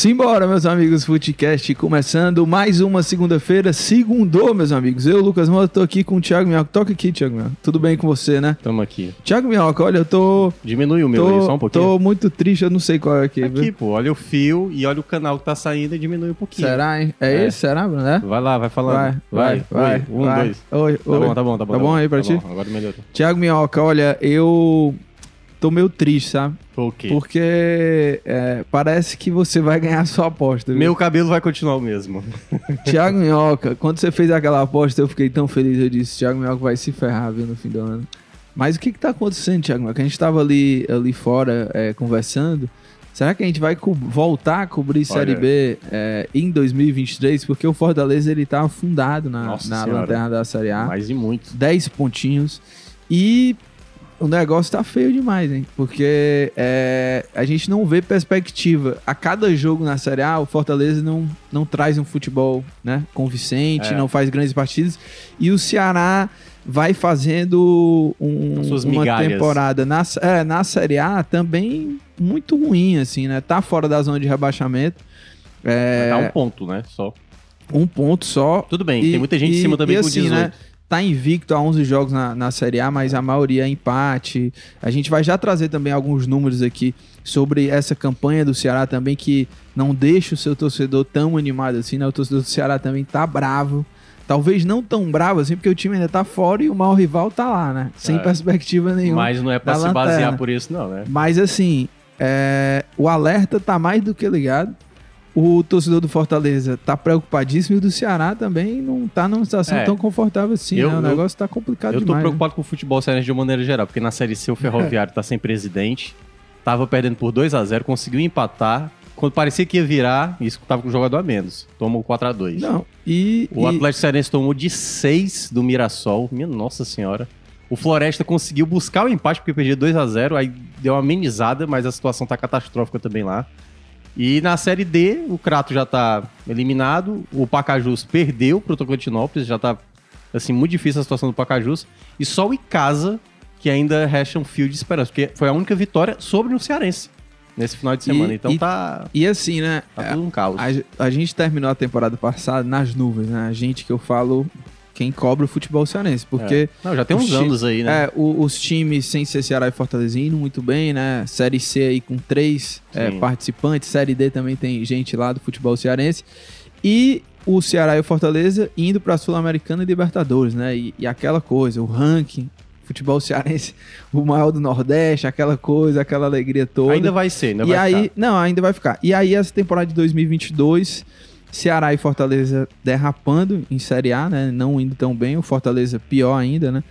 Simbora, meus amigos, Footcast, começando mais uma segunda-feira, segundou, meus amigos. Eu, Lucas Mota, tô aqui com o Thiago Minhoca. Toca aqui, Thiago Minhoca. Tudo bem com você, né? Tamo aqui. Thiago Minhoca, olha, eu tô... Diminui o meu tô, aí só um pouquinho. Tô muito triste, eu não sei qual é aqui. Aqui, viu? pô, olha o fio e olha o canal que tá saindo e diminui um pouquinho. Será, hein? É, É. esse? Será, Bruno? É? Vai lá, vai falando. Vai, vai, vai. Oi, um, vai. dois. Oi, Tá oi. bom, tá bom, tá bom. Tá bom aí pra tá ti? bom, agora melhorou. Thiago Minhoca, olha, eu tô meio triste, sabe? Por quê? Porque é, parece que você vai ganhar a sua aposta. viu? Meu cabelo vai continuar o mesmo. Thiago Minhoca, quando você fez aquela aposta, eu fiquei tão feliz. Eu disse, Thiago Minhoca vai se ferrar, viu, no fim do ano. Mas o que que tá acontecendo, Thiago Minhoca? A gente tava ali, ali fora é, conversando. Será que a gente vai voltar a cobrir Série Olha. B é, em 2023? Porque o Fortaleza, ele tá afundado na, Nossa na lanterna da Série A. Mais e muito. 10 pontinhos. E o negócio tá feio demais, hein? Porque é, a gente não vê perspectiva. A cada jogo na Série A, o Fortaleza não, não traz um futebol né, convincente, É. não faz grandes partidas. E o Ceará vai fazendo um- uma temporada na, é, na Série A também muito ruim, assim, né? Tá fora da zona de rebaixamento. É, um ponto, né? Só. um ponto só. Tudo bem, E- tem muita gente e- em cima também e com assim, 18. né, tá invicto há 11 jogos na, na Série A, mas a maioria é empate. A gente vai já trazer também alguns números aqui sobre essa campanha do Ceará também, que não deixa o seu torcedor tão animado assim, né? O torcedor do Ceará também tá bravo. Talvez não tão bravo assim, porque o time ainda tá fora e o maior rival tá lá, né? Sem É. perspectiva nenhuma. Mas não é pra se lanterna. basear por isso, não, né? Mas assim, é, o alerta tá mais do que ligado. O torcedor do Fortaleza tá preocupadíssimo e o do Ceará também não tá numa situação É. tão confortável assim, Eu- né? O eu- negócio tá complicado Eu tô demais. né? preocupado com o futebol cearense de uma maneira geral, porque na Série C o Ferroviário tá sem presidente, tava perdendo por 2 a 0 conseguiu empatar. Quando parecia que ia virar, isso tava com o jogador a menos. Tomou 4 a 2 Não, e, O e- Atlético Cearense tomou de 6 do Mirassol. Minha nossa senhora. O Floresta conseguiu buscar o empate porque perdia 2 a 0 aí deu uma amenizada, mas a situação tá catastrófica também lá. E na Série D, o Crato já tá eliminado, o Pacajus perdeu pro Tocantinópolis, já tá assim muito difícil a situação do Pacajus, e só o Icasa que ainda resta um fio de esperança, porque foi a única vitória sobre o Cearense nesse final de semana. E- então e- tá, e assim, né? tá tudo um caos. A, a gente terminou a temporada passada nas nuvens, né? A gente que eu falo, quem cobra o futebol cearense. Porque É. Não, já tem uns anos aí, né? É, o- os times sem ser Ceará e Fortaleza indo muito bem, né? Série C aí com três é, participantes, Série D também tem gente lá do futebol cearense. E o Ceará e o Fortaleza indo pra Sul-Americana e Libertadores, né? E, e aquela coisa, o ranking, futebol cearense, o maior do Nordeste, aquela coisa, aquela alegria toda. Ainda vai ser, ainda e vai aí, ficar. não, ainda vai ficar. E aí, essa temporada de 2022, Ceará e Fortaleza derrapando em Série A, né? Não indo tão bem, o Fortaleza pior ainda, né?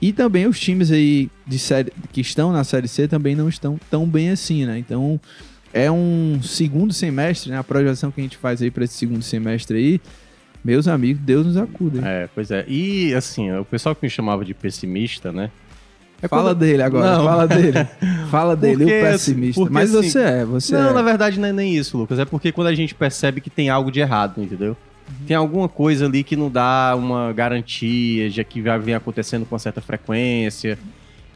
E também os times aí de série, que estão na Série C também não estão tão bem assim, né? Então, é um segundo semestre, né? A projeção que a gente faz aí para esse segundo semestre aí, meus amigos, Deus nos acuda. hein? É, pois é. E assim, o pessoal que me chamava de pessimista, né? É fala quando- dele agora, Não. fala dele. Fala dele, Porque, o pessimista. Mas assim, você é, você Não, é. na verdade não é nem isso, Lucas. É porque quando a gente percebe que tem algo de errado, entendeu? Tem alguma coisa ali que não dá uma garantia de que vai vir acontecendo com certa frequência.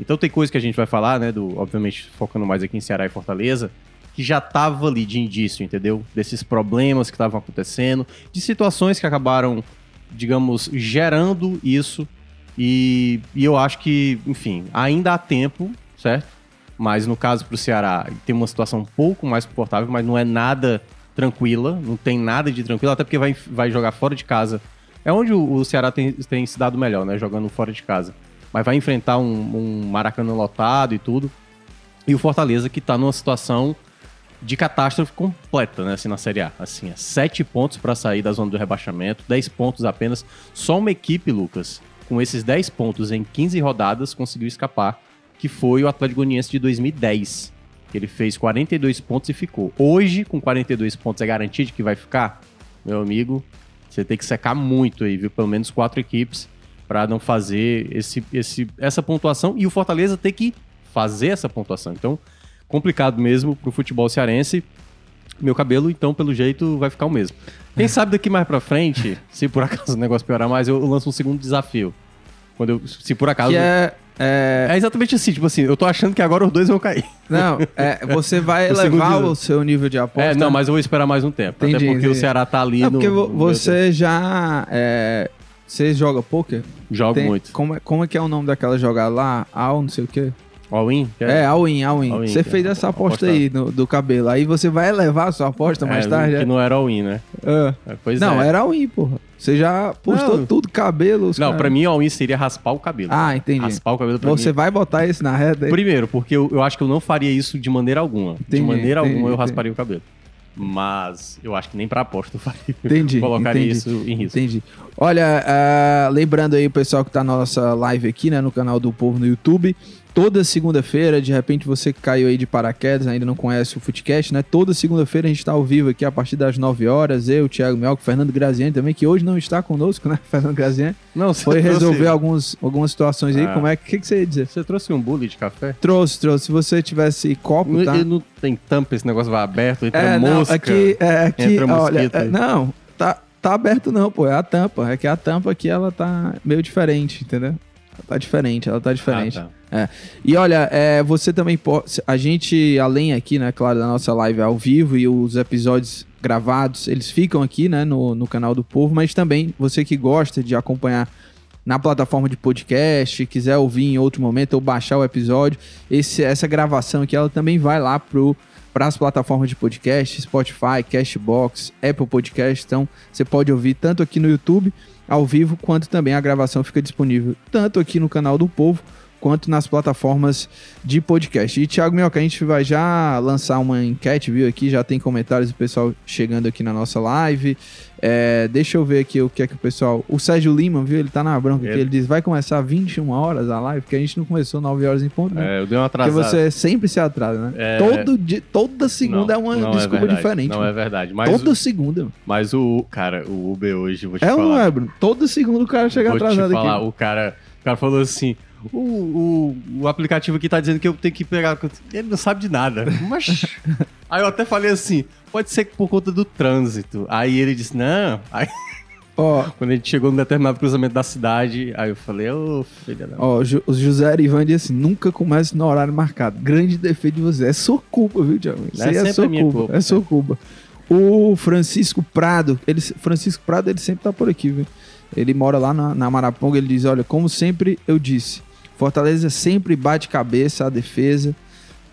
Então tem coisa que a gente vai falar, né? Do, obviamente, focando mais aqui em Ceará e Fortaleza, que já tava ali de indício, entendeu? Desses problemas que estavam acontecendo, de situações que acabaram, digamos, gerando isso. E, e eu acho que, enfim, ainda há tempo, certo? Mas no caso pro Ceará, tem uma situação um pouco mais confortável, mas não é nada tranquila, não tem nada de tranquilo, até porque vai, vai jogar fora de casa. É onde o, o Ceará tem, tem se dado melhor, né? Jogando fora de casa. Mas vai enfrentar um, um Maracanã lotado e tudo. E o Fortaleza que tá numa situação de catástrofe completa, né? Assim, na Série A. Assim, é sete pontos para sair da zona do rebaixamento, 10 pontos apenas. Só uma equipe, Lucas, com esses 10 pontos em 15 rodadas, conseguiu escapar, que foi o Atlético Goianiense de 2010. Ele fez 42 pontos e ficou. Hoje, com 42 pontos, é garantido que vai ficar? Meu amigo, você tem que secar muito aí, viu? Pelo menos quatro equipes para não fazer esse, esse, essa pontuação e o Fortaleza ter que fazer essa pontuação. Então, complicado mesmo pro futebol cearense. Meu cabelo, então, pelo jeito, vai ficar o mesmo. Quem sabe daqui mais pra frente, se por acaso o negócio piorar mais, eu lanço um segundo desafio. Quando eu, se por acaso. Que é, é, É exatamente assim, tipo assim, eu tô achando que agora os dois vão cair. Não, é, você vai O segundo elevar o seu nível de aposta. É, não, mas eu vou esperar mais um tempo. Entendi, até porque o entendi. Ceará tá ali Não, no. porque você já. é, você joga poker? Jogo Tem- muito. Como é, como é que é o nome daquela jogada lá? Al, não sei o quê. All-in? É, all-in, all-in. All-in, Você fez é essa aposta aí no- do cabelo. Aí você vai elevar a sua aposta mais É, tarde. Que é? não era all-in, né? Ah. Pois Não, é. era all-in, porra. Você já postou Não. tudo, cabelo. Não, caras- pra mim, all-in seria raspar o cabelo. Ah, entendi. Raspar o cabelo pra Você mim. vai botar isso na reta aí? Primeiro, porque eu, eu acho que eu não faria isso de maneira alguma. de Entendi, maneira entendi, alguma eu entendi. rasparia o cabelo. Mas eu acho que nem pra aposta eu faria. Entendi. Colocaria entendi. isso em risco. Entendi. Olha, ah, lembrando aí o pessoal que tá na nossa live aqui, né, no canal do Povo no YouTube. Toda segunda-feira, de repente você que caiu aí de paraquedas, ainda não conhece o Footcast, né? Toda segunda-feira a gente tá ao vivo aqui a partir das 9 horas. Eu, Thiago Melco, Fernando Graziani também, que hoje não está conosco, né? Fernando Graziani. Não, você Foi trouxe- resolver alguns, algumas situações aí. Ah. Como é que, que, você ia dizer? Você trouxe um bule de café? Trouxe, trouxe. Se você tivesse copo, Não, tá? não tem tampa, esse negócio vai aberto, entra É, não, mosca. aqui, é, aqui entra olha, é, não, tá, tá aberto não, pô, é a tampa, é que a tampa aqui, ela tá meio diferente, entendeu? Tá diferente, ela tá diferente. Ah, tá. E olha, é, você também pode, a gente, além aqui, né, claro, da nossa live ao vivo e os episódios gravados, eles ficam aqui, né, no, no canal do Povo, mas também, você que gosta de acompanhar na plataforma de podcast, quiser ouvir em outro momento ou baixar o episódio, esse, essa gravação aqui, ela também vai lá pro para as plataformas de podcast, Spotify, Cashbox, Apple Podcast. Então, você pode ouvir tanto aqui no YouTube, ao vivo, quanto também a gravação fica disponível tanto aqui no canal do Povo, quanto nas plataformas de podcast. E, Thiago Minhoca, a gente vai já lançar uma enquete, viu? Aqui já tem comentários do pessoal chegando aqui na nossa live. É, deixa eu ver aqui o que é que o pessoal... O Sérgio Lima, viu? Ele tá na bronca aqui. Ele- diz, vai começar 21 horas a live, porque a gente não começou 9 horas em ponto, né? É, eu dei uma Porque atrasada. você sempre se atrasa, né? É. Todo dia, toda segunda Não, é uma não desculpa verdade, diferente. Não mano. é verdade. Mas, Toda o, segunda. mas o. Cara, o Uber hoje, vou te É ou não falar. é, Bruno? Toda segunda o cara chega vou te atrasado falar, aqui. o cara, o cara falou assim. O, o, o aplicativo aqui tá dizendo que eu tenho que pegar. Ele não sabe de nada. Mas. Aí eu até falei assim: pode ser por conta do trânsito. Aí ele disse: não. Aí Ó, quando a gente chegou num determinado cruzamento da cidade, aí eu falei: ô, filha da. ó, Ju- o José Arivan diz assim: nunca comece no horário marcado. Grande defeito de você. É sua culpa, viu, Thiago? Isso É é sua culpa. culpa, É sua culpa. O Francisco Prado, ele, Francisco Prado, ele sempre tá por aqui, viu? Ele mora lá na, na Maraponga, ele diz, olha, como sempre eu disse, Fortaleza sempre bate cabeça a defesa,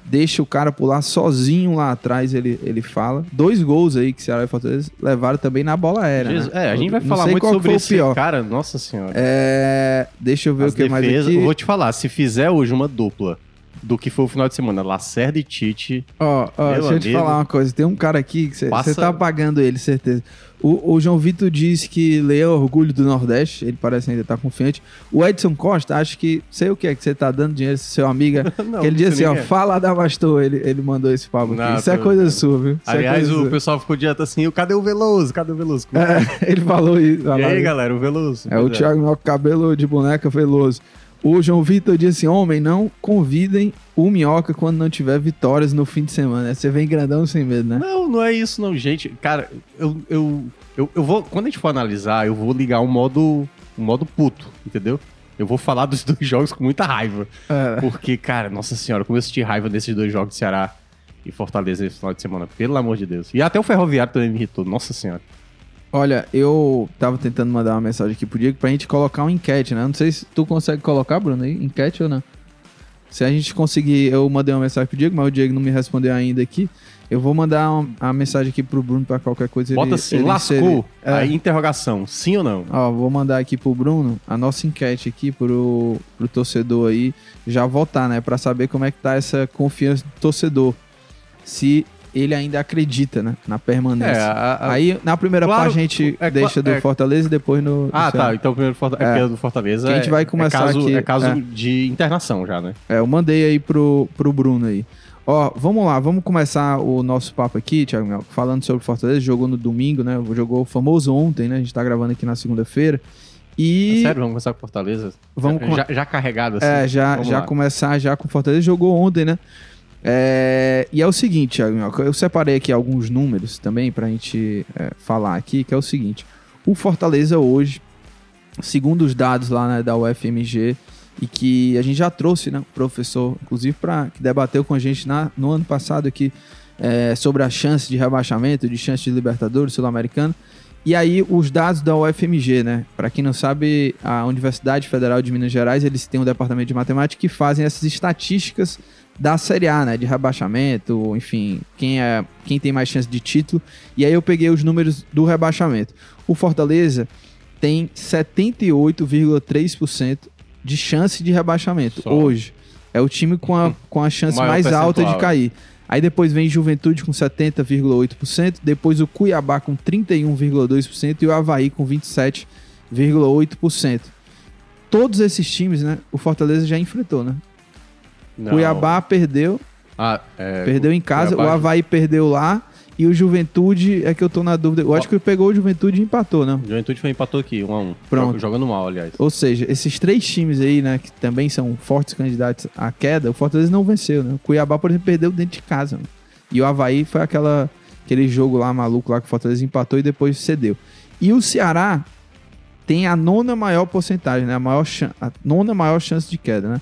deixa o cara pular sozinho lá atrás, ele, ele fala. Dois gols aí que Ceará e Fortaleza levaram também na bola aérea, Jesus- né? É, a gente vai Não falar muito sobre foi o esse pior. cara, nossa senhora. É, deixa eu ver As o que mais aqui. eu vou te falar, se fizer hoje uma dupla do que foi o final de semana, Lacerda e Tite, Ó, ó, Meu deixa eu te falar uma coisa. Tem um cara aqui que você Passa- tá pagando ele, certeza. O, o João Vitor disse que Leão é orgulho do Nordeste. Ele parece ainda estar confiante. O Edson Costa, acho que sei o que é que você tá dando dinheiro, seu amigo. Não, ele disse assim, ó, é. fala da Bastou. Ele, ele mandou esse papo aqui. Não, Isso é coisa sua, viu? Isso é Aliás, coisa o sua. pessoal ficou direto assim, cadê o Veloso? Cadê o Veloso? É, ele falou isso. E aí, galera? o Veloso? É o Pois Thiago Minhoca, cabelo de boneca veloso. O João Vitor disse assim: homem, não convidem o Minhoca quando não tiver vitórias no fim de semana. Você vem grandão sem medo, né? Não, não é isso não, gente. Cara, eu, eu, eu, eu vou... Quando a gente for analisar, eu vou ligar um modo, um modo puto, entendeu? Eu vou falar dos dois jogos com muita raiva. É. Porque, cara, nossa senhora, como eu senti raiva desses dois jogos de Ceará e Fortaleza nesse final de semana. Pelo amor de Deus. E até o Ferroviário também me irritou. Nossa senhora. Olha, eu tava tentando mandar uma mensagem aqui pro Diego pra gente colocar uma enquete, né? Não sei se tu consegue colocar, Bruno, aí, enquete ou não. Se a gente conseguir, eu mandei uma mensagem pro Diego, mas o Diego não me respondeu ainda aqui. Eu vou mandar uma, a mensagem aqui pro Bruno pra qualquer coisa. Bota ele, assim, ele lascou. inserir. É. Aí, interrogação. Sim ou não? Ó, vou mandar aqui pro Bruno a nossa enquete aqui pro, pro torcedor aí já votar, né? Pra saber como é que tá essa confiança do torcedor. Se ele ainda acredita, né? Na permanência. É, a- a- Aí, na primeira Claro, parte, a gente é, deixa do é- Fortaleza e depois no. Ah, no tá. Então primeiro Forta- é. É. do Fortaleza a gente é- vai começar é caso, aqui, É caso é. de internação já, né? É, eu mandei aí pro, pro Bruno aí. Ó, vamos lá, vamos começar o nosso papo aqui, Thiago Mel, falando sobre o Fortaleza, jogou no domingo, né? Jogou o famoso ontem, né? A gente tá gravando aqui na segunda-feira. E. É Sério, vamos começar com Fortaleza? Vamos com- já, já carregado assim. É, já, Vamos já lá. começar já com o Fortaleza. Jogou ontem, né? É, e é o seguinte, eu separei aqui alguns números também pra gente é, falar aqui, que é o seguinte. O Fortaleza hoje, segundo os dados lá né, da UFMG, e que a gente já trouxe, né, professor, inclusive, pra, que debateu com a gente na, no ano passado aqui é, sobre a chance de rebaixamento, de chance de Libertadores Sul-Americano. E aí, os dados da UFMG, né? Para quem não sabe, a Universidade Federal de Minas Gerais, eles têm um departamento de matemática que fazem essas estatísticas da Série A, né? De rebaixamento, enfim, quem, é, quem tem mais chance de título. E aí eu peguei os números do rebaixamento. O Fortaleza tem 78,3% de chance de rebaixamento Só. hoje. É o time com a, com a chance mais alta de cair. Aí depois vem Juventude com 70,8%, depois o Cuiabá com 31,2% e o Havaí com 27,8%. Todos esses times, né? O Fortaleza já enfrentou, né? Não. Cuiabá perdeu, Ah, é, perdeu em casa, Cuiabá- o Havaí perdeu lá e o Juventude é que eu tô na dúvida. Eu acho que pegou o Juventude e empatou, né? Juventude foi empatou aqui, um a um. Pronto. Joga- Jogando mal, aliás. Ou seja, esses três times aí, né, que também são fortes candidatos à queda, o Fortaleza não venceu, né? O Cuiabá, por exemplo, perdeu dentro de casa. mano. E o Havaí foi aquela, aquele jogo lá maluco lá que o Fortaleza empatou e depois cedeu. E o Ceará tem a nona maior porcentagem, né? A, maior a nona maior chance de queda, né?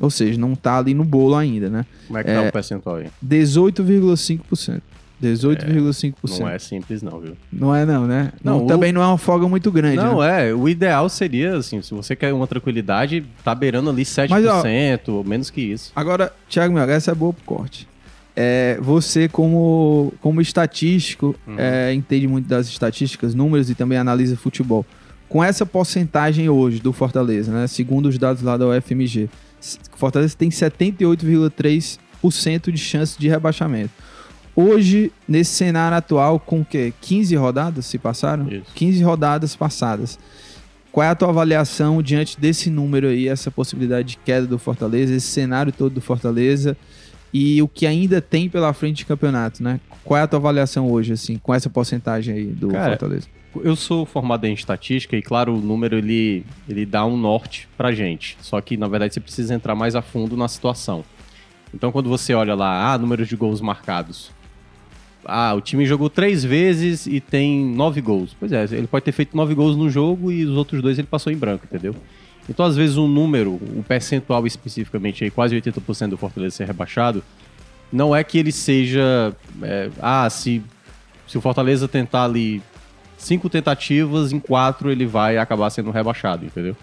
Ou seja, não tá ali no bolo ainda, né? Como é que É. tá o percentual aí? 18,5%. 18,5%. Não é simples, não, viu? Não é não, né? Não, Não, o- também não é uma folga muito grande, Não, né? é. O ideal seria, assim, se você quer uma tranquilidade, tá beirando ali 7%, ou menos que isso. Agora, Thiago Mel, essa é boa pro corte. É, você, como, como estatístico, Uhum. é, entende muito das estatísticas, números e também analisa futebol. Com essa porcentagem hoje do Fortaleza, né, segundo os dados lá da UFMG, Fortaleza tem 78,3% de chance de rebaixamento. Hoje, nesse cenário atual, com o quê? 15 rodadas se passaram? Isso. 15 rodadas passadas. Qual é a tua avaliação diante desse número aí, essa possibilidade de queda do Fortaleza, esse cenário todo do Fortaleza e o que ainda tem pela frente de campeonato, né? Qual é a tua avaliação hoje, assim, com essa porcentagem aí do Cara, Fortaleza? Eu sou formado em estatística e, claro, o número ele, ele dá um norte pra gente. Só que, na verdade, você precisa entrar mais a fundo na situação. Então, quando você olha lá, ah, números de gols marcados. Ah, o time jogou três vezes e tem nove gols. Pois é, ele pode ter feito nove gols no jogo e os outros dois ele passou em branco, entendeu? Então, às vezes, um número, um percentual especificamente aí, quase 80% do Fortaleza ser rebaixado, não é que ele seja. é, ah, se, se o Fortaleza tentar ali cinco tentativas, em quatro ele vai acabar sendo rebaixado, entendeu?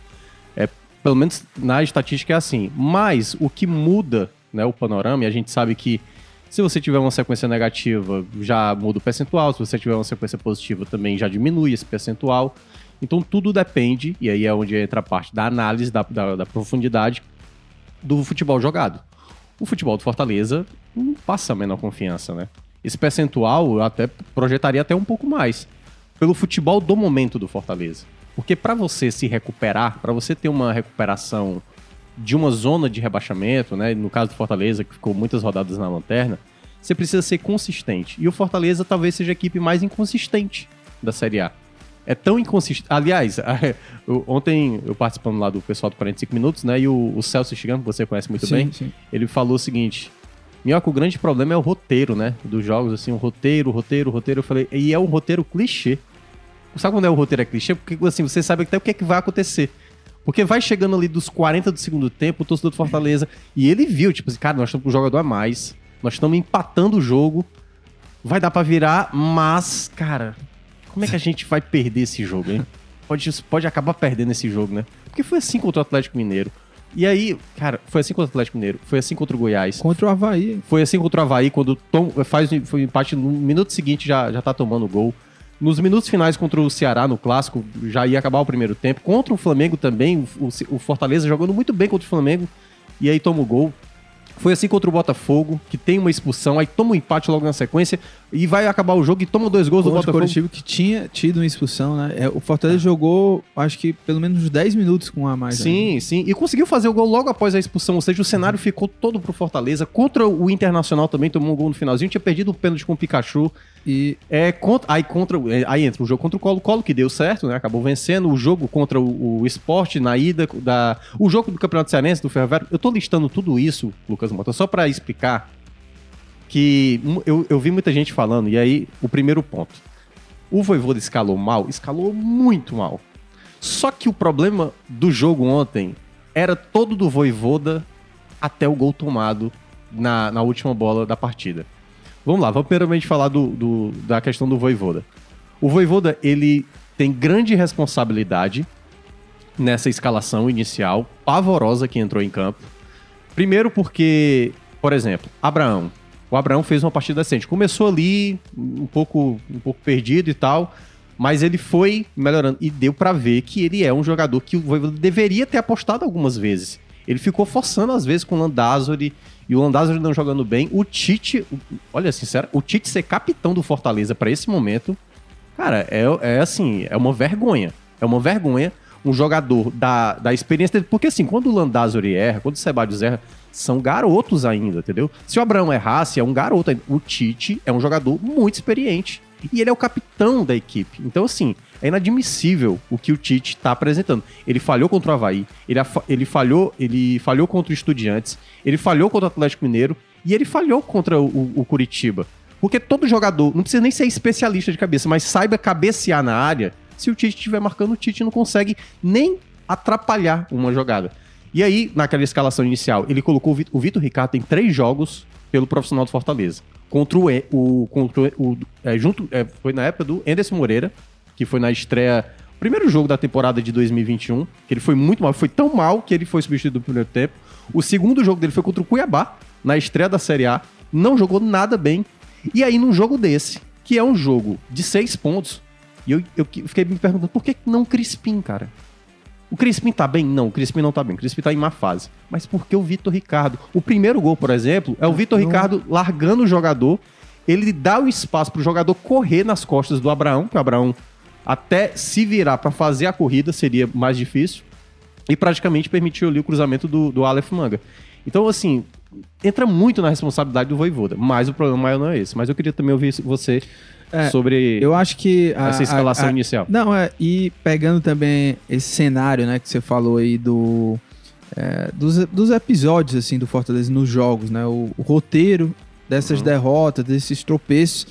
É, pelo menos na estatística é assim. Mas o que muda né, o panorama, e a gente sabe que se você tiver uma sequência negativa, já muda o percentual, se você tiver uma sequência positiva, também já diminui esse percentual. Então tudo depende, e aí é onde entra a parte da análise, da, da, da profundidade do futebol jogado. O futebol do Fortaleza não passa a menor confiança, né? Esse percentual eu até projetaria até um pouco mais pelo futebol do momento do Fortaleza. Porque para você se recuperar, para você ter uma recuperação de uma zona de rebaixamento, né, no caso do Fortaleza, que ficou muitas rodadas na lanterna, você precisa ser consistente. E o Fortaleza talvez seja a equipe mais inconsistente da Série A. É tão inconsistente. Aliás, eu- ontem eu participando lá do pessoal do 45 Minutos, né, e o, o Celso Chigam, que você conhece muito sim, bem, sim. ele falou o seguinte: Minhoca, o grande problema é o roteiro, né? Dos jogos, assim, o roteiro, roteiro, roteiro. Eu falei, e é um roteiro clichê. Sabe quando é o roteiro é clichê? Porque, assim, você sabe até o que, é que vai acontecer. Porque vai chegando ali dos 40 do segundo tempo, o torcedor do Fortaleza, e ele viu, tipo assim, cara, nós estamos com um jogador a mais, nós estamos empatando o jogo, vai dar pra virar, mas, cara, como é que a gente vai perder esse jogo, hein? Pode, pode acabar perdendo esse jogo, né? Porque foi assim contra o Atlético Mineiro. E aí, cara, foi assim contra o Atlético Mineiro, foi assim contra o Goiás. Contra o Havaí. Foi assim contra o Havaí, quando tom, faz um empate no minuto seguinte já, já tá tomando gol. Nos minutos finais contra o Ceará no clássico, já ia acabar o primeiro tempo. Contra o Flamengo também, o, o Fortaleza jogando muito bem contra o Flamengo, e aí toma o gol. Foi assim contra o Botafogo, que tem uma expulsão, aí toma um empate logo na sequência e vai acabar o jogo e toma dois gols do Contra o Botafogo. Coritiba que tinha tido uma expulsão, né? É, o Fortaleza jogou, acho que pelo menos uns 10 minutos com a mais. né? Sim, sim. E conseguiu fazer o gol logo após a expulsão. Ou seja, o cenário ficou todo pro Fortaleza. Contra o Internacional também tomou um gol no finalzinho. Tinha perdido o pênalti com o Pikachu. E É, contra, aí, contra, é, aí entra o jogo contra o Colo-Colo, que deu certo, né? Acabou vencendo. O jogo contra o, o esporte na ida. Da, o jogo do Campeonato Cearense, do Ferroviário. Eu tô listando tudo isso, Lucas Mota, só pra explicar que eu, eu vi muita gente falando. E aí, o primeiro ponto. O Voivoda escalou mal? Escalou muito mal. Só que o problema do jogo ontem era todo do Voivoda até o gol tomado na, na última bola da partida. Vamos lá, vamos primeiramente falar do, do- da questão do Voivoda. O Voivoda, ele tem grande responsabilidade nessa escalação inicial, pavorosa que entrou em campo. Primeiro porque, por exemplo, Abraão. O Abraão fez uma partida decente. Começou ali um pouco, um pouco perdido e tal, mas ele foi melhorando e deu pra ver que ele é um jogador que o Voivoda deveria ter apostado algumas vezes. Ele ficou forçando às vezes com o Landázuri e o Landázuri não jogando bem. O Tite, olha, sincero, o Tite ser capitão do Fortaleza pra esse momento, cara, é, é assim, é uma vergonha. É uma vergonha um jogador da, da experiência dele. Porque assim, quando o Landázuri erra, quando o Sebadios erra, são garotos ainda, entendeu? Se o Abraão errasse, é um garoto ainda. O Tite é um jogador muito experiente. E ele é o capitão da equipe. Então, assim, é inadmissível o que o Tite tá apresentando. Ele falhou contra o Havaí, ele, ele, falhou, ele falhou contra o Estudiantes, ele falhou contra o Atlético Mineiro e ele falhou contra o- o Curitiba. Porque todo jogador, não precisa nem ser especialista de cabeça, mas saiba cabecear na área. Se o Tite estiver marcando, o Tite não consegue nem atrapalhar uma jogada. E aí, naquela escalação inicial, ele colocou o Vitor, Ricardo em três jogos pelo profissional do Fortaleza. Contra o. O, contra o, é, junto, é, foi na época do Anderson Moreira, que foi na estreia. Primeiro jogo da temporada de 2021, que ele foi muito mal, foi tão mal que ele foi substituído no primeiro tempo. O segundo jogo dele foi contra o Cuiabá, na estreia da Série A, não jogou nada bem. E aí, num jogo desse, que é um jogo de seis pontos, e eu, eu que- fiquei me perguntando por que não Crispim, cara? O Crispim tá bem? Não, o Crispim não tá bem. O Crispim tá em má fase. Mas por que o Vitor Ricardo? O primeiro gol, por exemplo, é o Vitor Não. Ricardo largando o jogador. Ele dá o espaço pro jogador correr nas costas do Abraão, que o Abraão até se virar pra fazer a corrida seria mais difícil. E praticamente permitiu ali o cruzamento do, do Aleph Manga. Então, assim, entra muito na responsabilidade do Voivoda. Mas o problema maior não é esse. Mas eu queria também ouvir você É, sobre eu acho que. a- essa escalação a- a- inicial. Não, é, e pegando também esse cenário, né, que você falou aí do. é, dos, dos episódios, assim, do Fortaleza nos jogos, né? O, o roteiro dessas Uhum. derrotas, desses tropeços,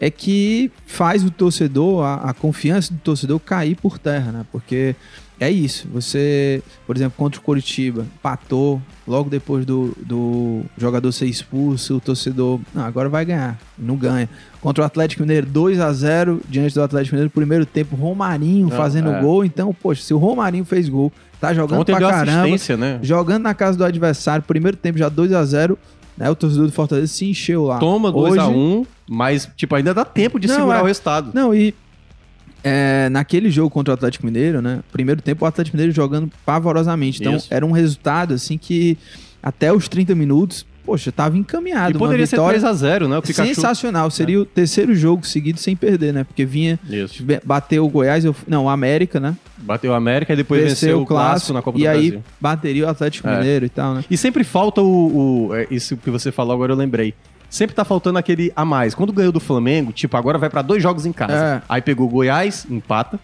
é que faz o torcedor, a, a confiança do torcedor cair por terra, né? Porque é isso. Você, por exemplo, contra o Coritiba, patou, logo depois do, do jogador ser expulso, o torcedor, não, agora vai ganhar. Não ganha. Contra o Atlético Mineiro, 2 a 0 diante do Atlético Mineiro, primeiro tempo, Romarinho Não, fazendo é. gol. Então, poxa, se o Romarinho fez gol, tá jogando Ontem pra caramba, né? jogando na casa do adversário, primeiro tempo já 2 a 0 né? O torcedor do Fortaleza se encheu lá. Toma Hoje- 2x1, mas, tipo, ainda dá tempo de Não, segurar é. o resultado. Não, e é, naquele jogo contra o Atlético Mineiro, né? Primeiro tempo o Atlético Mineiro jogando pavorosamente. Então Isso. era um resultado assim que até os 30 minutos, poxa, tava encaminhado. E poderia ser vitória 3x0, né? O Pikachu. sensacional. Seria o terceiro jogo seguido sem perder, né? Porque vinha, Isso. bateu o Goiás, eu- não, o América, né? Bateu o América e depois venceu o clássico na Copa e do aí Brasil. bateria o Atlético É. Mineiro e tal, né? E sempre falta o, o- é, Isso que você falou agora eu lembrei. Sempre tá faltando aquele a mais. Quando ganhou do Flamengo, tipo, agora vai pra dois jogos em casa. É. Aí pegou o Goiás, empata.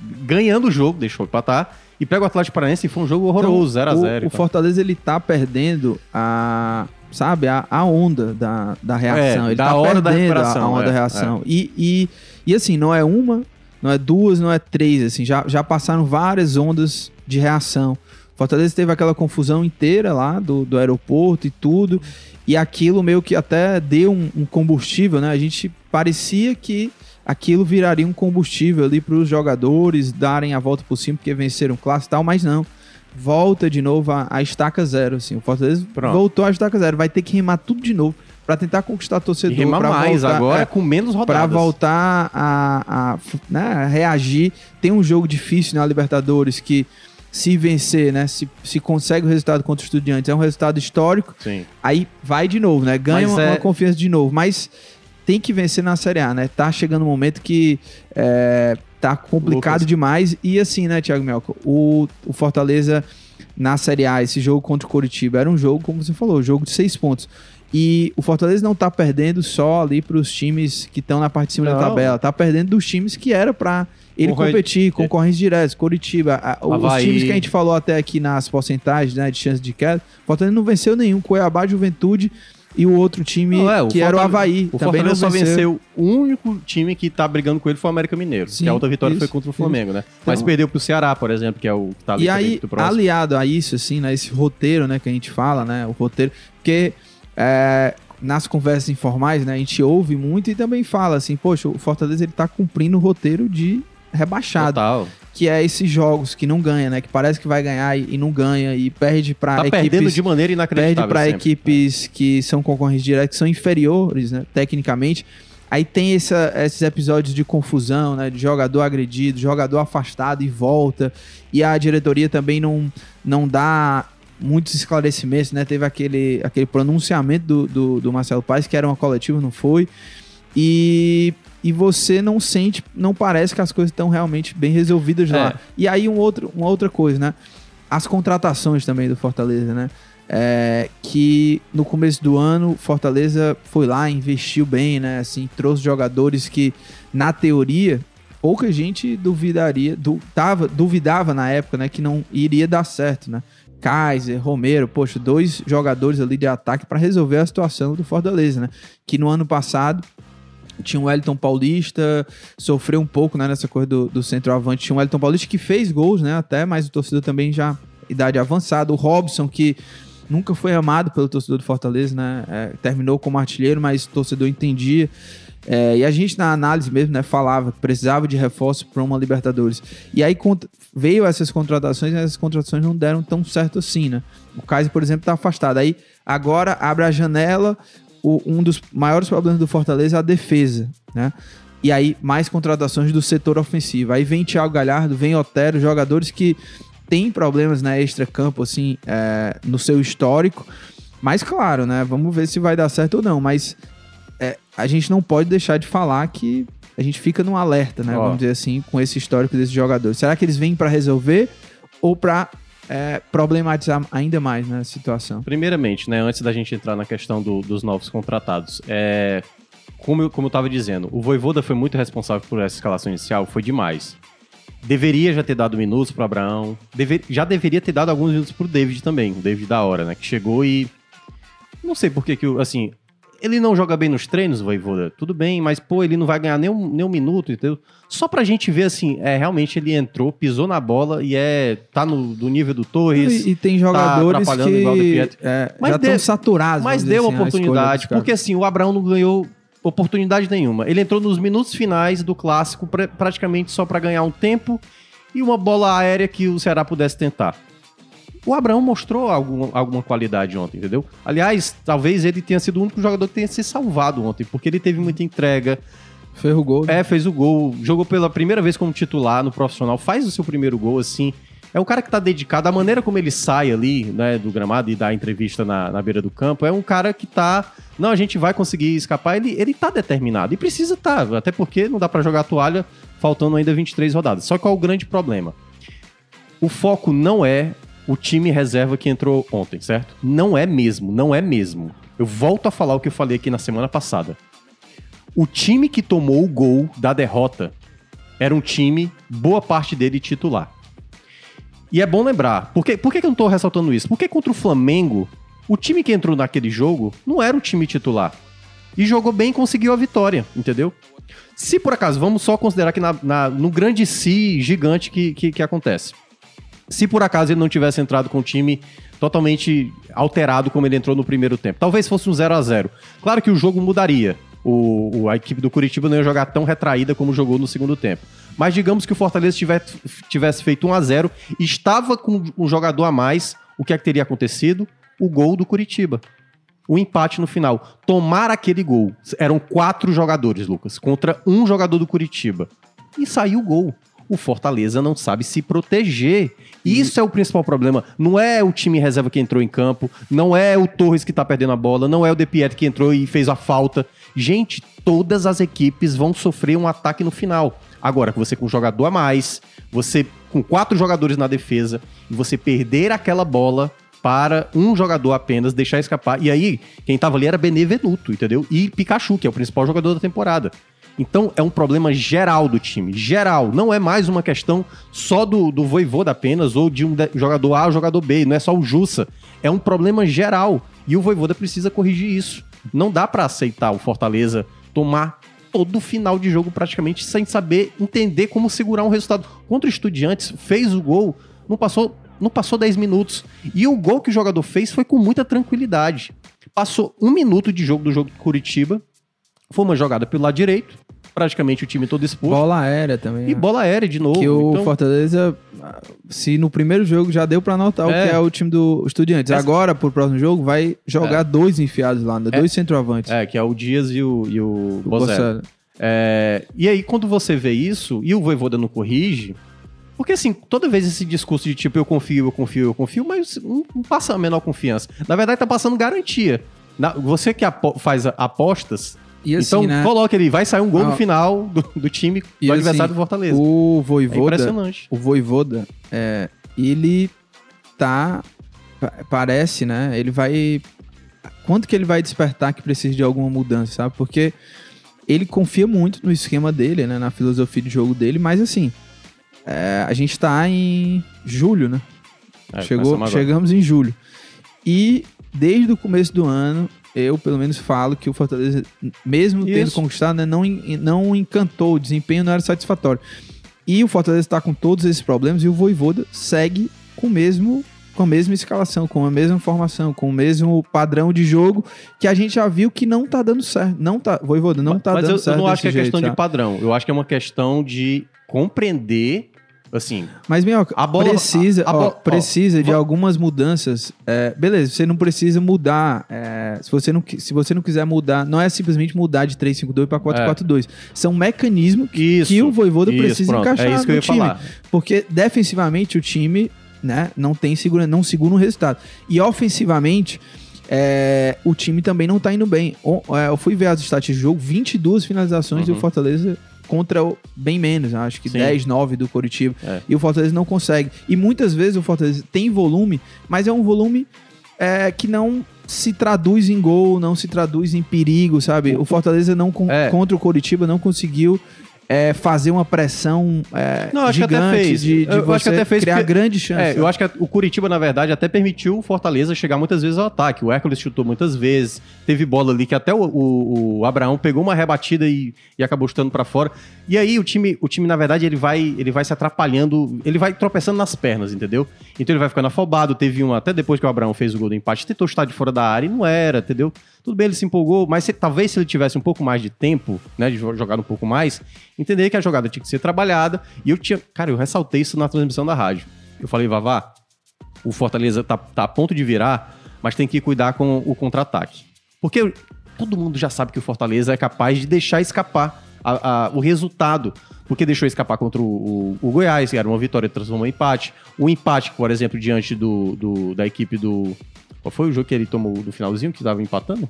Ganhando o jogo, deixou empatar. E pega o Atlético Paranaense e foi um jogo horroroso, Então, 0x0. O, o Fortaleza ele tá perdendo a, sabe, a, a onda da, da reação. É, ele da tá hora da perdendo recuperação, a onda é, da reação. E, e, e assim, não é uma, não é duas, não é três, assim, já, já passaram várias ondas de reação. Fortaleza teve aquela confusão inteira lá do, do aeroporto e tudo, e aquilo meio que até deu um, um combustível, né? A gente parecia que aquilo viraria um combustível ali para os jogadores darem a volta por cima porque venceram clássico e tal, mas não. Volta de novo a, a estaca zero, assim. O Fortaleza Pronto. voltou à estaca zero. Vai ter que remar tudo de novo para tentar conquistar torcedor. pra mais voltar- agora é, com menos rodadas. Pra voltar a, a, né, a reagir. Tem um jogo difícil na Libertadores que se vencer, né? Se, se consegue o resultado contra o Estudiantes, é um resultado histórico. Sim. Aí vai de novo, né? Ganha uma, é- uma confiança de novo. Mas tem que vencer na Série A, né? Tá chegando um momento que é, tá complicado Lucas. demais. E assim, né, Thiago Melco? O, o Fortaleza na Série A, esse jogo contra o Coritiba, era um jogo, como você falou, um jogo de seis pontos. E o Fortaleza não tá perdendo só ali pros times que estão na parte de cima da Não. tabela. Tá perdendo dos times que era pra ele Concorre- competir, concorrentes diretos, Coritiba. a- os times que a gente falou até aqui nas porcentagens, né, de chance de queda, o Fortaleza não venceu nenhum. Cuiabá, Juventude e o outro time Não, é, o que era o Fortaleza- Havaí. O também não Fortaleza só venceu. venceu. O único time que tá brigando com ele foi o América Mineiro. Sim, que a outra vitória foi isso, contra o isso. Flamengo, né? Mas Então- perdeu pro Ceará, por exemplo, que é o que tá ali E aí, aliado a isso, assim, né, esse roteiro, né, que a gente fala, né, o roteiro, porque é, nas conversas informais, né, a gente ouve muito e também fala assim, poxa, o Fortaleza ele tá cumprindo o roteiro de rebaixado, Total. que é esses jogos que não ganha, né, que parece que vai ganhar e, e não ganha e perde pra Tá perdendo equipes de maneira inacreditável. perde para sempre. equipes que são concorrentes diretos, que são inferiores, né, tecnicamente. Aí tem essa- esses episódios de confusão, né, de jogador agredido, jogador afastado e volta. E a diretoria também não, não dá muitos esclarecimentos, né? Teve aquele, aquele pronunciamento do, do, do Marcelo Paes, que era uma coletiva, não foi. E, e você não sente, não parece que as coisas estão realmente bem resolvidas lá. É. E aí um outro, uma outra coisa, né? As contratações também do Fortaleza, né? É, que no começo do ano Fortaleza foi lá, investiu bem, né? Assim, trouxe jogadores que, na teoria, pouca gente duvidaria, du, tava, duvidava na época, né? Que não iria dar certo, né? Kaiser, Romero, poxa, dois jogadores ali de ataque para resolver a situação do Fortaleza, né? Que no ano passado tinha o Wellington Paulista, sofreu um pouco né, nessa coisa do, do centroavante. Tinha o Wellington Paulista que fez gols, né? Até, mas o torcedor também já idade avançada. O Robson, que nunca foi amado pelo torcedor do Fortaleza, né? É, terminou como artilheiro, mas o torcedor entendia. É, e a gente, na análise mesmo, né, falava que precisava de reforço para uma Libertadores. E aí veio essas contratações, e essas contratações não deram tão certo assim, né? O Kaiser, por exemplo, está afastado. Aí agora abre a janela. O- um dos maiores problemas do Fortaleza é a defesa, né? E aí, mais contratações do setor ofensivo. Aí vem Thiago Galhardo, vem Otero, jogadores que têm problemas na extra-campo, assim, é, no seu histórico. Mas, claro, né? Vamos ver se vai dar certo ou não. Mas é, a gente não pode deixar de falar que a gente fica num alerta, né? Ó. Vamos dizer assim, com esse histórico desses jogadores. Será que eles vêm para resolver ou para problematizar ainda mais né, a situação? Primeiramente, né, antes da gente entrar na questão do- dos novos contratados, é, como, eu, como eu tava dizendo, o Voivoda foi muito responsável por essa escalação inicial, foi demais. Deveria já ter dado minutos pro Abraão, já deveria ter dado alguns minutos pro David também, o David da hora, né, que chegou e... Não sei por que que, o- assim, ele não joga bem nos treinos, Voivoda, tudo bem, mas, pô, ele não vai ganhar nem um, nem um minuto, entendeu? Só pra gente ver, assim, é, realmente ele entrou, pisou na bola e é, tá no do nível do Torres... E, e tem jogadores igual o De que é, Mas já deu- estão saturados. Mas deu assim, oportunidade, porque assim, o Abraão não ganhou oportunidade nenhuma. Ele entrou nos minutos finais do clássico pra- praticamente só pra ganhar um tempo e uma bola aérea que o Ceará pudesse tentar. O Abraão mostrou algum, alguma qualidade ontem, entendeu? Aliás, talvez ele tenha sido o único jogador que tenha se salvado ontem, porque ele teve muita entrega, Ferro gol. né? é, fez o gol, jogou pela primeira vez como titular no profissional, faz o seu primeiro gol, assim. É um cara que tá dedicado, a maneira como ele sai ali, né, do gramado e dá entrevista na, na beira do campo, é um cara que tá. Não, a gente vai conseguir escapar, ele, ele tá determinado. E precisa estar, tá, até porque não dá pra jogar a toalha faltando ainda 23 rodadas. Só que qual é o grande problema? O foco não é o time reserva que entrou ontem, certo? Não é mesmo, não é mesmo. Eu volto a falar o que eu falei aqui na semana passada. O time que tomou o gol da derrota era um time, boa parte dele titular. E é bom lembrar, por que, por que eu não tô ressaltando isso? Porque contra o Flamengo, o time que entrou naquele jogo não era o time titular. E jogou bem e conseguiu a vitória, entendeu? Se por acaso, vamos só considerar que na, na- no grande si gigante que, que, que acontece. Se por acaso ele não tivesse entrado com o time totalmente alterado como ele entrou no primeiro tempo, talvez fosse um 0 a 0 Claro que o jogo mudaria. O, a equipe do Curitiba não ia jogar tão retraída como jogou no segundo tempo. Mas digamos que o Fortaleza tivesse, tivesse feito 1 a 0 e estava com um jogador a mais, o que é que teria acontecido? O gol do Curitiba. O empate no final. Tomar aquele gol. Eram quatro jogadores, Lucas, contra um jogador do Curitiba. E saiu o gol. O Fortaleza não sabe se proteger. Isso é o principal problema. Não é o time reserva que entrou em campo, não é o Torres que tá perdendo a bola, não é o De Pietro que entrou e fez a falta. Gente, todas as equipes vão sofrer um ataque no final. Agora, você com um jogador a mais, você com quatro jogadores na defesa, e você perder aquela bola para um jogador apenas, deixar escapar. E aí, quem tava ali era Benevenuto, entendeu? E Pikachu, que é o principal jogador da temporada. Então é um problema geral do time, geral. Não é mais uma questão só do, do Voivoda apenas, ou de um jogador A ou jogador B, não é só o Jussa. É um problema geral. E o Voivoda precisa corrigir isso. Não dá pra aceitar o Fortaleza tomar todo final de jogo praticamente sem saber entender como segurar um resultado. Contra o Estudiantes, fez o gol, não passou, não passou 10 minutos. E o gol que o jogador fez foi com muita tranquilidade. Passou um minuto de jogo do jogo do Curitiba, foi uma jogada pelo lado direito, praticamente o time todo exposto. Bola aérea também. E né? bola aérea de novo. Que o então- Fortaleza, se no primeiro jogo já deu pra notar o É. que é o time do Estudiantes. Essa- Agora, pro próximo jogo, vai jogar dois enfiados lá, né? É. dois centroavantes. É, que é o Dias e o, e o, O. É, e aí, quando você vê isso, e o Voivoda não corrige, porque assim, toda vez esse discurso de tipo, eu confio, eu confio, eu confio, mas não, passa a menor confiança. Na verdade, tá passando garantia. Na- você que apo- faz apostas, assim, então né? coloca ele, vai sair um gol Ah. no final do, do time E do assim, adversário do Fortaleza. O É Voivoda, impressionante. o Voivoda, é, ele tá, pa- parece, né? Ele vai, quanto que ele vai despertar que precisa de alguma mudança, sabe? Porque ele confia muito no esquema dele, né? Na filosofia de jogo dele, mas assim, é, a gente tá em julho, né? É, Chegou, chegamos em julho. E desde o começo do ano, eu pelo menos falo que o Fortaleza, mesmo tendo Isso. conquistado, né, não, não encantou, o desempenho não era satisfatório. E o Fortaleza está com todos esses problemas e o Voivoda segue com o mesmo com a mesma escalação, com a mesma formação, com o mesmo padrão de jogo que a gente já viu que não tá dando certo. Não tá, Voivoda, não tá Mas dando eu, certo eu não acho que é jeito, questão de sabe? padrão. Eu acho que é uma questão de compreender, assim, Mas, Minhoca, A bola- precisa, a- a ó, bola- ó, precisa de va- algumas mudanças. É, beleza, você não precisa mudar. é, se, você não, se você não quiser mudar, não é simplesmente mudar de 352 para 442. São mecanismos que, isso. que o Voivoda isso, precisa pronto, encaixar É isso que eu no ia time. falar. Porque defensivamente o time né, não tem segura, não segura um resultado. E ofensivamente. é, o time também não tá indo bem. O- é, eu fui ver as estatísticas do jogo, 22 finalizações e Uhum. o Fortaleza contra o, bem menos, acho que Sim. 10, 9 do Coritiba. É. E o Fortaleza não consegue. E muitas vezes o Fortaleza tem volume, mas é um volume é, que não se traduz em gol, não se traduz em perigo, sabe? O Fortaleza não É. contra o Coritiba não conseguiu é, fazer uma pressão é, Não, acho que até gigante fez. de, de Eu você acho que até fez criar porque- grande chance. É, eu acho que o Curitiba, na verdade, até permitiu o Fortaleza chegar muitas vezes ao ataque. O Hércules chutou muitas vezes, teve bola ali que até o, o- o Abraão pegou uma rebatida e, e acabou chutando pra fora. E aí o time, o time, na verdade, ele vai, ele vai se atrapalhando, ele vai tropeçando nas pernas, entendeu? Então ele vai ficando afobado. Teve um, até depois que o Abraão fez o gol do empate, tentou chutar de fora da área e não era, entendeu? Tudo bem, ele se empolgou, mas se- talvez se ele tivesse um pouco mais de tempo, né, de jo- jogar um pouco mais, entender que a jogada tinha que ser trabalhada. E eu tinha, cara, eu ressaltei isso na transmissão da rádio. Eu falei, Vavá, o Fortaleza tá, tá a ponto de virar, mas tem que cuidar com o contra-ataque. Porque todo mundo já sabe que o Fortaleza é capaz de deixar escapar a- a- o resultado. Porque deixou escapar contra o, o- o Goiás, que era uma vitória transformou em empate. O empate, por exemplo, diante do, do- da equipe do. Qual foi o jogo que ele tomou do finalzinho, que tava empatando?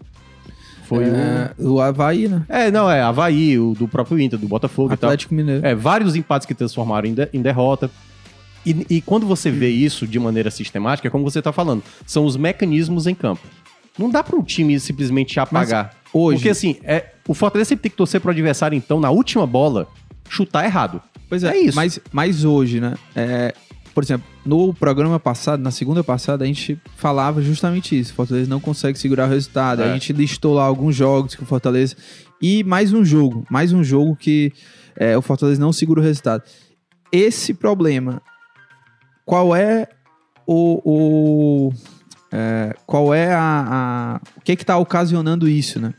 Foi o. É, o Havaí, né? É, não, é Havaí, o do próprio Inter, do Botafogo e tal. Atlético Mineiro. É, vários empates que transformaram em, de- em derrota. E, e quando você vê isso de maneira sistemática, é como você tá falando, são os mecanismos em campo. Não dá para o time simplesmente apagar. hoje- Porque assim, é, o Fortaleza sempre tem que torcer pro adversário, então, na última bola, chutar errado. Pois é, É isso. Mas, mas hoje, né? é, por exemplo, no programa passado, na segunda passada, a gente falava justamente isso. O Fortaleza não consegue segurar o resultado. É. A gente listou lá alguns jogos que o Fortaleza. E mais um jogo. Mais um jogo que é, o Fortaleza não segura o resultado. Esse problema, qual é o. o- é, qual é a, a- O que é que tá ocasionando isso, né?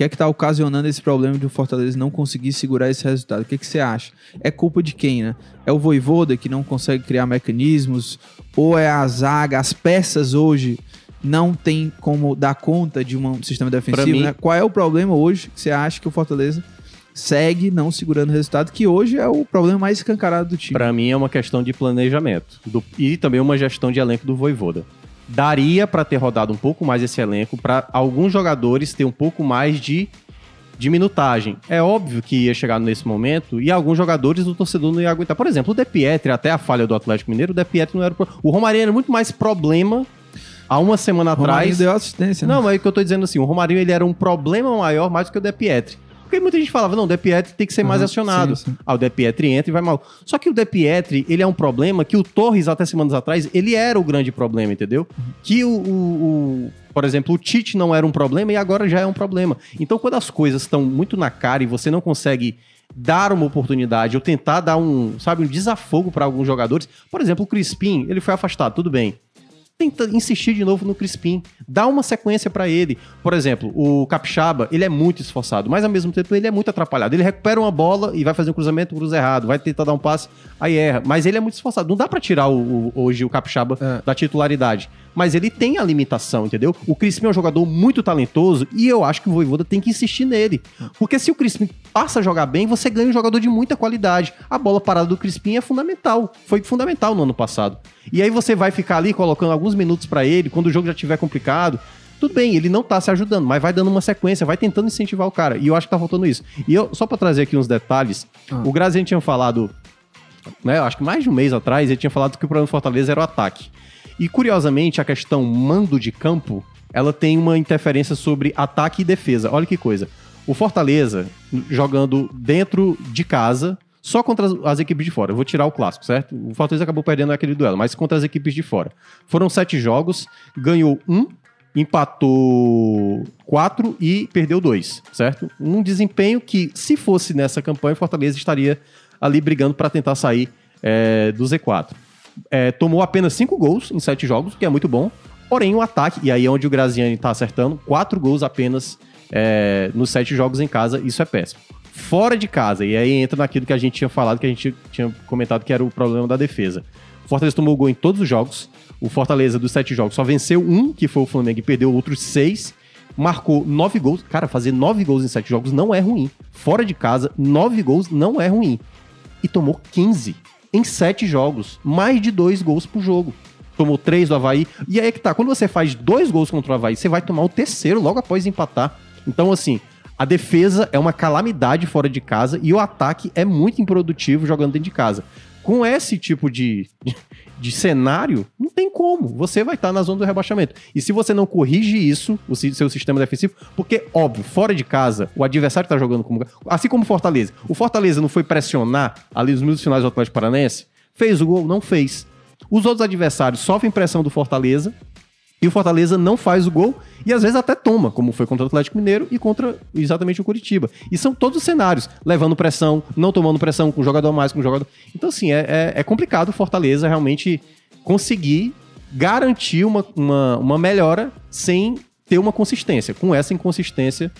O que é que tá ocasionando esse problema de o Fortaleza não conseguir segurar esse resultado? O que, é que você acha? É culpa de quem, né? É o Voivoda que não consegue criar mecanismos? Ou é a zaga, as peças hoje não tem como dar conta de um sistema defensivo, mim- né? Qual é o problema hoje que você acha que o Fortaleza segue não segurando o resultado, que hoje é o problema mais escancarado do time. Pra mim é uma questão de planejamento do- e também uma gestão de elenco do Voivoda. Daria pra ter rodado um pouco mais esse elenco pra alguns jogadores ter um pouco mais de, de minutagem. É óbvio que ia chegar nesse momento e alguns jogadores o torcedor não ia aguentar. Por exemplo, o De Pietri, até a falha do Atlético Mineiro, o De Pietri não era pro- o Romarinho era muito mais problema há uma semana Romarinho atrás. deu assistência, né? Não, mas é o que eu tô dizendo assim, o Romarinho ele era um problema maior mais do que o De Pietri. Porque muita gente falava, não, o De Pietri tem que ser mais Aham, acionado. sim, sim. Ah, o De Pietri entra e vai mal. Só que o De Pietri, ele é um problema que o Torres, até semanas atrás, ele era o grande problema, entendeu? Que o, o- o- por exemplo, o Tite não era um problema e agora já é um problema. Então, quando as coisas estão muito na cara e você não consegue dar uma oportunidade ou tentar dar um, sabe, um desafogo para alguns jogadores, por exemplo, o Crispim, ele foi afastado, tudo bem tenta insistir de novo no Crispim. Dá uma sequência pra ele. Por exemplo, o Capixaba, ele é muito esforçado, mas ao mesmo tempo ele é muito atrapalhado. Ele recupera uma bola e vai fazer um cruzamento, cruza errado, vai tentar dar um passe, aí erra. Mas ele é muito esforçado. Não dá pra tirar o- o- hoje o Capixaba É. da titularidade. Mas ele tem a limitação, entendeu? O Crispim é um jogador muito talentoso e eu acho que o Voivoda tem que insistir nele. Porque se o Crispim passa a jogar bem, você ganha um jogador de muita qualidade. A bola parada do Crispim é fundamental. Foi fundamental no ano passado. E aí você vai ficar ali colocando alguns minutos pra ele, quando o jogo já estiver complicado. Tudo bem, ele não tá se ajudando, mas vai dando uma sequência, vai tentando incentivar o cara. E eu acho que tá faltando isso. E eu, só pra trazer aqui uns detalhes, Ah. o Graziani tinha falado né, eu acho que mais de um mês atrás, ele tinha falado que o problema do Fortaleza era o ataque. E curiosamente, a questão mando de campo, ela tem uma interferência sobre ataque e defesa. Olha que coisa. O Fortaleza jogando dentro de casa, só contra as, as equipes de fora. Eu vou tirar o clássico, certo? O Fortaleza acabou perdendo aquele duelo, mas contra as equipes de fora. Foram sete jogos, ganhou um, empatou quatro e perdeu dois, certo? Um desempenho que, se fosse nessa campanha, o Fortaleza estaria ali brigando para tentar sair é, do Z4. É, tomou apenas cinco gols em sete jogos, o que é muito bom. Porém, o ataque, e aí é onde o Graziani tá acertando, quatro gols apenas é, nos sete jogos em casa, isso é péssimo. Fora de casa, e aí entra naquilo que a gente tinha falado, que a gente tinha comentado que era o problema da defesa. O Fortaleza tomou gol em todos os jogos. O Fortaleza, dos sete jogos, só venceu um, que foi o Flamengo, e perdeu outros seis. Marcou nove gols. Cara, fazer nove gols em sete jogos não é ruim. Fora de casa, nove gols não é ruim. E tomou 15 em sete jogos. Mais de dois gols por jogo. Tomou três do Havaí. E aí é que tá, quando você faz dois gols contra o Havaí, você vai tomar o terceiro logo após empatar. Então, assim, a defesa é uma calamidade fora de casa e o ataque é muito improdutivo jogando dentro de casa. Com esse tipo de, de cenário, não tem como. Você vai estar na zona do rebaixamento. E se você não corrige isso, o seu sistema defensivo, porque, óbvio, fora de casa, o adversário está jogando como. Assim como o Fortaleza. O Fortaleza não foi pressionar ali nos minutos finais do Atlético Paranaense? Fez o gol? Não fez. Os outros adversários sofrem pressão do Fortaleza e o Fortaleza não faz o gol e às vezes até toma, como foi contra o Atlético Mineiro e contra exatamente o Curitiba. E são todos os cenários, levando pressão, não tomando pressão, com um jogador a mais, com um jogador. Então, assim, é, é, é complicado o Fortaleza realmente conseguir garantir uma, uma, uma melhora sem ter uma consistência. Com essa inconsistência,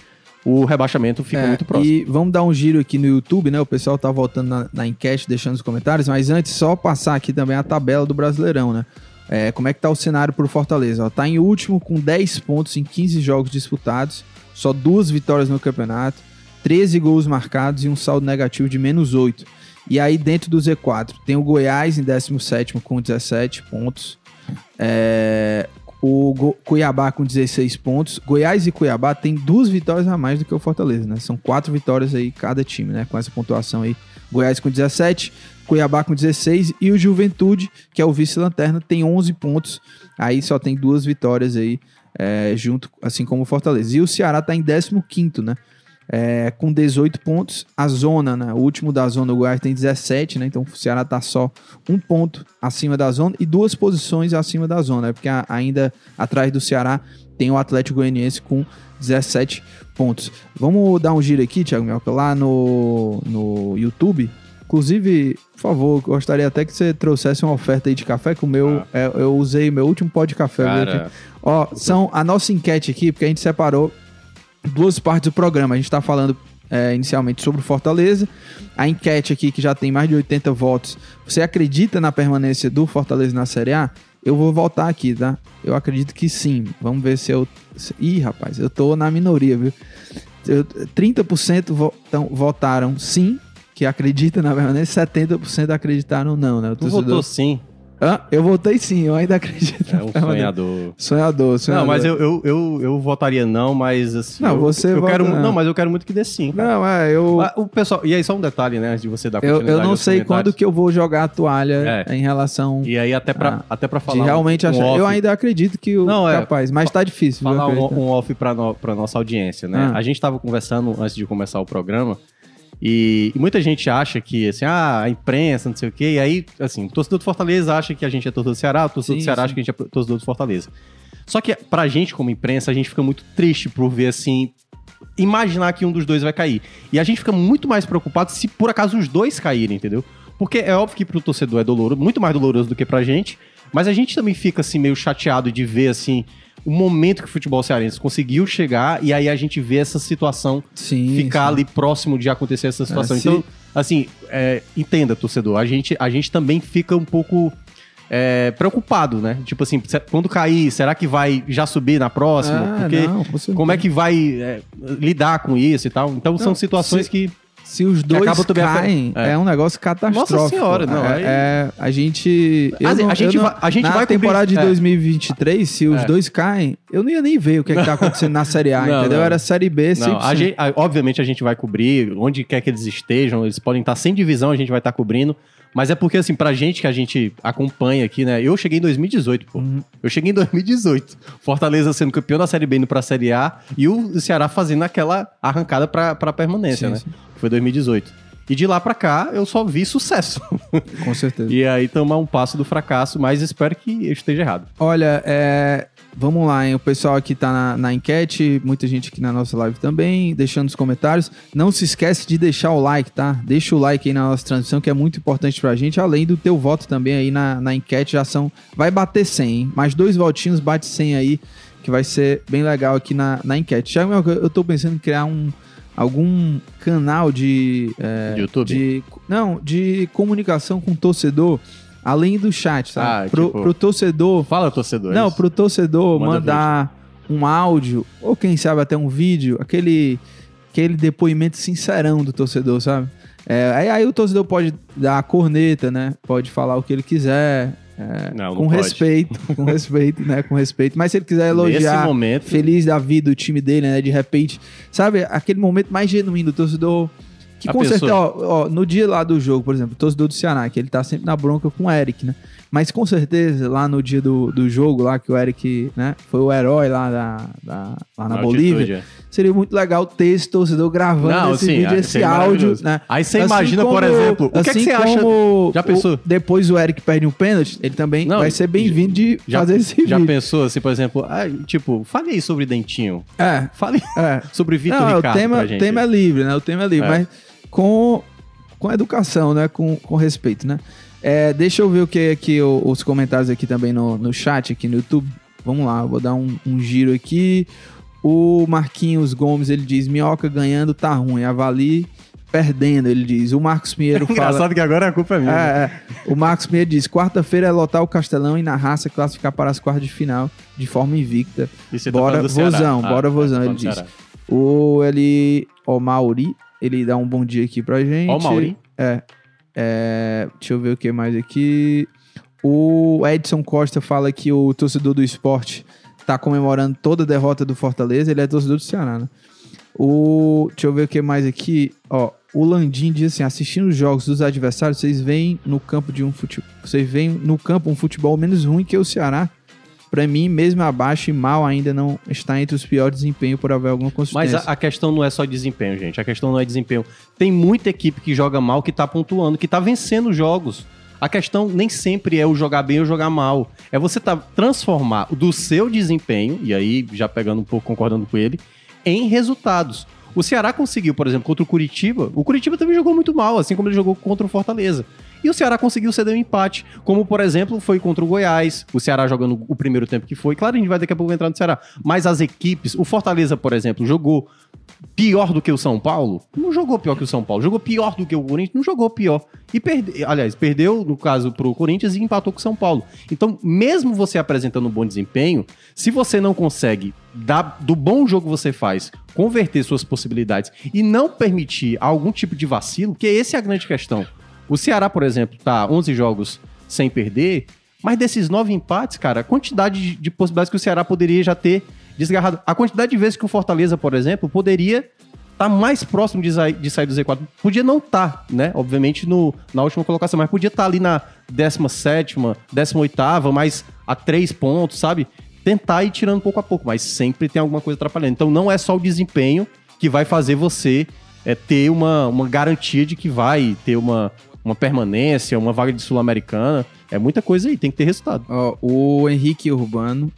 o rebaixamento fica É, muito próximo. E vamos dar um giro aqui no YouTube, né? O pessoal tá voltando na, na enquete, deixando os comentários, mas antes, só passar aqui também a tabela do Brasileirão, né? É, como é que tá o cenário pro Fortaleza? Ó, tá em último com 10 pontos em 15 jogos disputados, só duas vitórias no campeonato, 13 gols marcados e um saldo negativo de menos 8. E aí, dentro do Z4, tem o Goiás em 17 com 17 pontos. É, o Go- Cuiabá com 16 pontos. Goiás e Cuiabá tem duas vitórias a mais do que o Fortaleza, né? São quatro vitórias aí cada time, né? Com essa pontuação aí. Goiás com 17, Cuiabá com 16 e o Juventude, que é o vice-lanterna, tem 11 pontos. Aí só tem duas vitórias aí, é, junto, assim como o Fortaleza. E o Ceará tá em 15º, né? É, com 18 pontos. A zona, né? O último da zona, o Goiás tem 17, né? Então o Ceará tá só um ponto acima da zona e duas posições acima da zona, né? Porque a- ainda atrás do Ceará tem o Atlético Goianiense com 17 pontos. Vamos dar um giro aqui, Thiago Melca, lá no, no YouTube. Inclusive, por favor, gostaria até que você trouxesse uma oferta aí de café, que o meu, é, eu usei meu último pó de café. Ó, são a nossa enquete aqui, porque a gente separou duas partes do programa. A gente tá falando é, inicialmente sobre o Fortaleza. A enquete aqui, que já tem mais de 80 votos. Você acredita na permanência do Fortaleza na Série A? Eu vou voltar aqui, tá? Eu acredito que sim. Vamos ver se eu. Ih, rapaz, eu tô na minoria, viu? eu- 30% vo- tão- votaram sim, que acredita na permanência, 70% acreditaram não, né? O torcedor- votou sim. Hã? Eu votei sim, eu ainda acredito. É um sonhador. Sonhador, sonhador. Não, mas eu, eu, eu, eu votaria não, mas assim. Não, eu, você eu vota quero, não. não, mas eu quero muito que dê sim. cara. Não, é, eu. Ah, O pessoal, e aí só um detalhe, né, antes de você dar Eu, continuidade eu não aos sei quando que eu vou jogar a toalha É. em relação E aí até pra, Ah, até pra de falar realmente um, achar. off, Eu ainda acredito que o Não, é. capaz, mas tá difícil. falar um, um off pra, no, pra nossa audiência, né? Ah. A gente tava conversando antes de começar o programa e, e muita gente acha que, assim, ah, a imprensa, não sei o quê, e aí, assim, o torcedor do Fortaleza acha que a gente é torcedor do Ceará, o torcedor Sim, do Ceará sim. acha que a gente é torcedor do Fortaleza. Só que pra gente, como imprensa, a gente fica muito triste por ver, assim, imaginar que um dos dois vai cair. E a gente fica muito mais preocupado se por acaso os dois caírem, entendeu? Porque é óbvio que pro torcedor é doloroso, muito mais doloroso do que pra gente, mas a gente também fica assim meio chateado de ver assim o momento que o futebol cearense conseguiu chegar e aí a gente vê essa situação Sim, ficar sim. ali próximo de acontecer essa situação. se- Então, assim, é, entenda, torcedor, a gente, a gente também fica um pouco é, preocupado, né? Tipo assim, quando cair, será que vai já subir na próxima? Ah, Porque não, com como é que vai é, lidar com isso e tal? Então são Não, situações se- que Se os dois caem, é. é. um negócio catastrófico. Nossa senhora, não, é, aí- é, a gente. eu A não- gente eu não- vai- a gente na vai temporada de é. 2023, se os É. dois caem, eu não ia nem ver o que, é que tá acontecendo na Série A, Não, entendeu? não. Era Série B, 100%. Não, a gente- a- obviamente a gente vai cobrir, onde quer que eles estejam, eles podem estar sem divisão, a gente vai estar cobrindo. Mas é porque, assim, pra gente que a gente acompanha aqui, né? Eu cheguei em 2018, pô. Uhum. Eu cheguei em 2018. Fortaleza sendo campeão da Série B indo pra Série A e o Ceará fazendo aquela arrancada pra, pra permanência, Sim, né? sim. Foi 2018. E de lá pra cá, eu só vi sucesso. Com certeza. e aí tomar um passo do fracasso, mas espero que eu esteja errado. Olha, é, vamos lá, hein? O pessoal aqui tá na, na enquete, muita gente aqui na nossa live também, deixando os comentários. Não se esquece de deixar o like, tá? Deixa o like aí na nossa transmissão, que é muito importante pra gente, além do teu voto também aí na, na enquete, já são... Vai bater 100, hein? Mais dois votinhos, bate 100 aí, que vai ser bem legal aqui na, na enquete. Já, eu tô pensando em criar um... Algum canal de, é, YouTube? de- não, de comunicação com o torcedor, além do chat, sabe? Ah, pro, tipo- pro torcedor Fala, torcedores. não, pro torcedor Manda mandar um áudio, ou quem sabe até um vídeo, aquele, aquele depoimento sincerão do torcedor, sabe? É, aí, aí o torcedor pode dar a corneta, né? Pode falar o que ele quiser. é, Não, não com pode. respeito, com respeito, né? Com respeito. Mas se ele quiser elogiar, momento, feliz da vida, o time dele, né? De repente, sabe? Aquele momento mais genuíno do torcedor. Que A com certeza, ó, ó, no dia lá do jogo, por exemplo, o torcedor do Ceará, que ele tá sempre na bronca com o Eric, né? Mas com certeza, lá no dia do, do jogo, lá que o Eric, né, foi o herói lá, da, da- lá na, na Bolívia, altitude, é. seria muito legal ter esse torcedor gravando Não, esse sim, vídeo, esse áudio, né? Aí você Assim imagina, por como- exemplo, o que, é que assim você acha? Já o- pensou? depois o Eric perde um pênalti, ele também Não, vai ser bem-vindo de Já, fazer esse já vídeo. pensou, assim, por exemplo, ah, tipo, fale aí sobre Dentinho. É, Fale é. sobre Vitor Não, Ricardo o tema, o tema é livre, né? O tema é livre, É. mas com, com educação, né? Com, com respeito, né? É, deixa eu ver o que aqui, os comentários aqui também no, no chat, aqui no YouTube. Vamos lá, vou dar um, um giro aqui. O Marquinhos Gomes, ele diz, Minhoca ganhando tá ruim, avalie perdendo, ele diz. O Marcos Pinheiro fala... Engraçado que agora a culpa é minha. né? É, é. O Marcos Pinheiro diz: quarta-feira é lotar o Castelão e na raça classificar para as quartas de final de forma invicta. Bora, Ceará. vozão, Ah, bora, tá vozão, falando ele do diz. O ele, o Mauri, ele dá um bom dia aqui pra gente. Ó o Mauri. É, é, deixa eu ver o que mais aqui. O Edson Costa fala que o torcedor do esporte tá comemorando toda a derrota do Fortaleza. Ele é torcedor do Ceará, né? O, deixa eu ver o que mais aqui. Ó, o Landim diz assim: assistindo os jogos dos adversários, vocês veem no campo de um futebol. Vocês veem no campo um futebol menos ruim que o Ceará. Pra mim, mesmo abaixo e mal, ainda não está entre os piores desempenhos por haver alguma Mas consistência. a, a questão não é só desempenho, gente. A questão não é desempenho. Tem muita equipe que joga mal, que tá pontuando, que tá vencendo jogos. A questão nem sempre é o jogar bem ou jogar mal. É você tá, transformar do seu desempenho, e aí já pegando um pouco, concordando com ele, em resultados. O Ceará conseguiu, por exemplo, contra o Curitiba. O Curitiba também jogou muito mal, assim como ele jogou contra o Fortaleza. E o Ceará conseguiu ceder um empate, como por exemplo foi contra o Goiás, o Ceará jogando o primeiro tempo que foi. Claro, a gente vai daqui a pouco entrar no Ceará, mas as equipes, o Fortaleza, por exemplo, jogou pior do que o São Paulo? Não jogou pior que o São Paulo. Jogou pior do que o Corinthians? Não jogou pior. E perde... aliás, perdeu, no caso, pro Corinthians e empatou com o São Paulo. Então, mesmo você apresentando um bom desempenho, se você não consegue, dar, do bom jogo que você faz, converter suas possibilidades e não permitir algum tipo de vacilo, que essa é a grande questão. O Ceará, por exemplo, tá 11 jogos sem perder, mas desses nove empates, cara, a quantidade de, de possibilidades que o Ceará poderia já ter desgarrado. A quantidade de vezes que o Fortaleza, por exemplo, poderia estar tá mais próximo de, sair, de sair do Z4. Podia não estar, tá, né? Obviamente, no, na última colocação, mas podia estar tá ali na 17, 18, mas a três pontos, sabe? Tentar ir tirando pouco a pouco, mas sempre tem alguma coisa atrapalhando. Então não é só o desempenho que vai fazer você é, ter uma, uma garantia de que vai ter uma, uma permanência, uma vaga de Sul-Americana. É muita coisa aí, tem que ter resultado. Ó, o Henrique Urbano,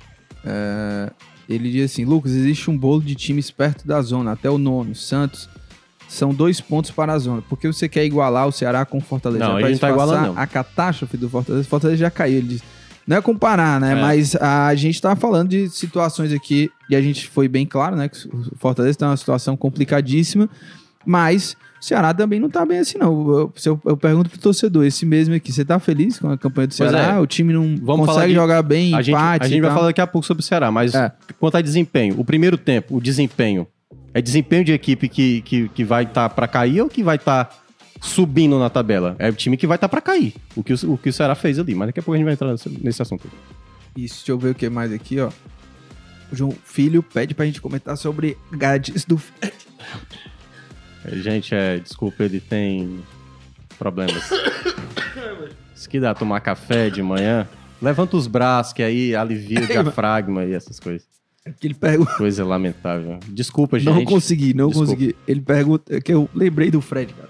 é, ele diz assim: Lucas, existe um bolo de times perto da zona, até o nono, Santos. São dois pontos para a zona. Porque você quer igualar o Ceará com o Fortaleza? Não, é a gente tá igualando, não. A catástrofe do Fortaleza. O Fortaleza já caiu. Ele diz. Não é comparar, né? É. Mas a gente tá falando de situações aqui, e a gente foi bem claro, né? Que o Fortaleza tá numa situação complicadíssima, mas Ceará também não tá bem assim, não. Eu, eu, eu pergunto pro torcedor, esse mesmo aqui, você tá feliz com a campanha do Ceará? É. O time não Vamos consegue de, jogar bem, a empate gente, A gente vai falar daqui a pouco sobre o Ceará, mas é. quanto a desempenho, o primeiro tempo, o desempenho, é desempenho de equipe que, que, que vai estar tá para cair ou que vai estar tá subindo na tabela? É o time que vai estar tá para cair, o que o, o que o Ceará fez ali, mas daqui a pouco a gente vai entrar nesse, nesse assunto. Isso, deixa eu ver o que mais aqui, ó. O João Filho pede pra gente comentar sobre grades do... Gente, é, desculpa, ele tem problemas. Se quiser tomar café de manhã, levanta os braços, que aí alivia o diafragma e essas coisas. É que ele pergunta. Coisa lamentável. Desculpa, gente. Não consegui, não Desculpa. consegui. Ele pergunta, é que eu lembrei do Fred, cara.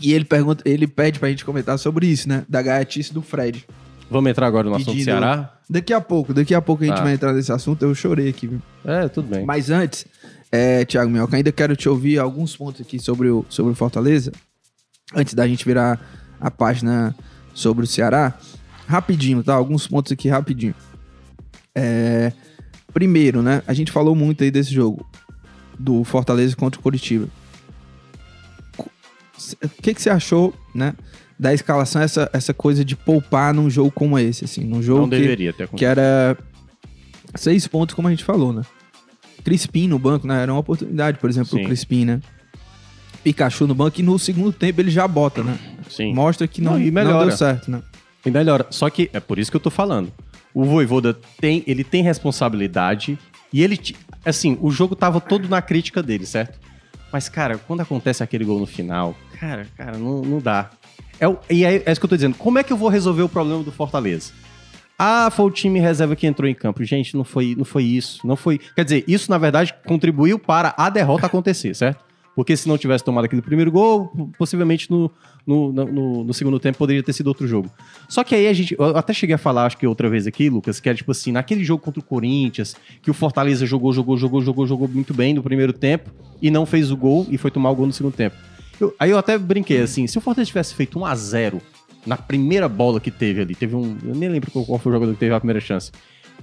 E ele pergunta, ele pede pra gente comentar sobre isso, né? Da gaiatice do Fred. Vamos entrar agora no assunto Ceará? Daqui a pouco, daqui a pouco a gente tá. vai entrar nesse assunto. Eu chorei aqui, viu? É, tudo bem. Mas antes, é, Thiago Minhoca, ainda quero te ouvir alguns pontos aqui sobre o, sobre o Fortaleza. Antes da gente virar a página sobre o Ceará. Rapidinho, tá? Alguns pontos aqui rapidinho. É, primeiro, né? A gente falou muito aí desse jogo. Do Fortaleza contra o Curitiba. O que, que você achou, né? Da escalação, essa, essa coisa de poupar num jogo como esse, assim. Num jogo Não que, deveria ter que era seis pontos, como a gente falou, né? Crispim no banco, né? Era uma oportunidade, por exemplo, Sim. o Crispim, né? Pikachu no banco e no segundo tempo ele já bota, né? Sim. Mostra que não, não, não deu certo, né? E melhora. Só que é por isso que eu tô falando. O Voivoda tem, ele tem responsabilidade e ele, assim, o jogo tava todo na crítica dele, certo? Mas, cara, quando acontece aquele gol no final, cara, cara, não, não dá. É, e é, é isso que eu tô dizendo. Como é que eu vou resolver o problema do Fortaleza? Ah, foi o time reserva que entrou em campo. Gente, não foi, não foi isso. Não foi. Quer dizer, isso na verdade contribuiu para a derrota acontecer, certo? Porque se não tivesse tomado aquele primeiro gol, possivelmente no, no, no, no, segundo tempo poderia ter sido outro jogo. Só que aí a gente. Eu até cheguei a falar, acho que outra vez aqui, Lucas, que era tipo assim, naquele jogo contra o Corinthians, que o Fortaleza jogou, jogou, jogou, jogou, jogou muito bem no primeiro tempo e não fez o gol e foi tomar o gol no segundo tempo. Eu, aí eu até brinquei assim, se o Fortaleza tivesse feito 1 a 0 na primeira bola que teve ali, teve um. Eu nem lembro qual foi o jogador que teve a primeira chance.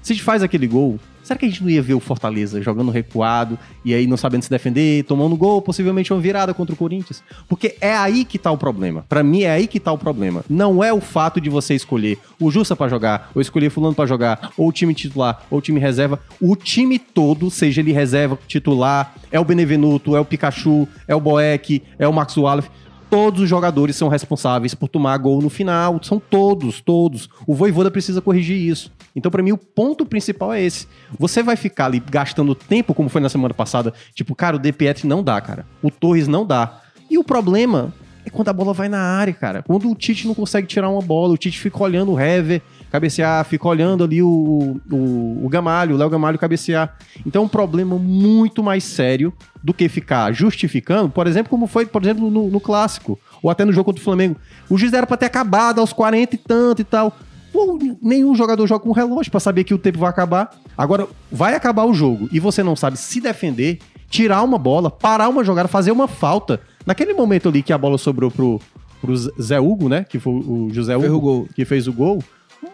Se a gente faz aquele gol, será que a gente não ia ver o Fortaleza jogando recuado e aí não sabendo se defender, tomando gol, possivelmente uma virada contra o Corinthians? Porque é aí que tá o problema. Para mim é aí que tá o problema. Não é o fato de você escolher o Justa para jogar, ou escolher fulano para jogar, ou o time titular, ou o time reserva. O time todo, seja ele reserva, titular, é o Benevenuto, é o Pikachu, é o Boeck, é o Max Wallace todos os jogadores são responsáveis por tomar gol no final. São todos, todos. O Voivoda precisa corrigir isso. Então, para mim, o ponto principal é esse. Você vai ficar ali gastando tempo, como foi na semana passada, tipo, cara, o Pietri não dá, cara. O Torres não dá. E o problema é quando a bola vai na área, cara. Quando o Tite não consegue tirar uma bola, o Tite fica olhando o Hever cabecear, fica olhando ali o, o, o Gamalho, o Léo Gamalho cabecear. Então é um problema muito mais sério do que ficar justificando, por exemplo, como foi, por exemplo, no, no clássico, ou até no jogo contra o Flamengo. O juiz era pra ter acabado aos 40 e tanto e tal. Pô, nenhum jogador joga com relógio para saber que o tempo vai acabar. Agora, vai acabar o jogo e você não sabe se defender, tirar uma bola, parar uma jogada, fazer uma falta. Naquele momento ali que a bola sobrou pro, pro Zé Hugo, né? Que foi o José Hugo que fez o gol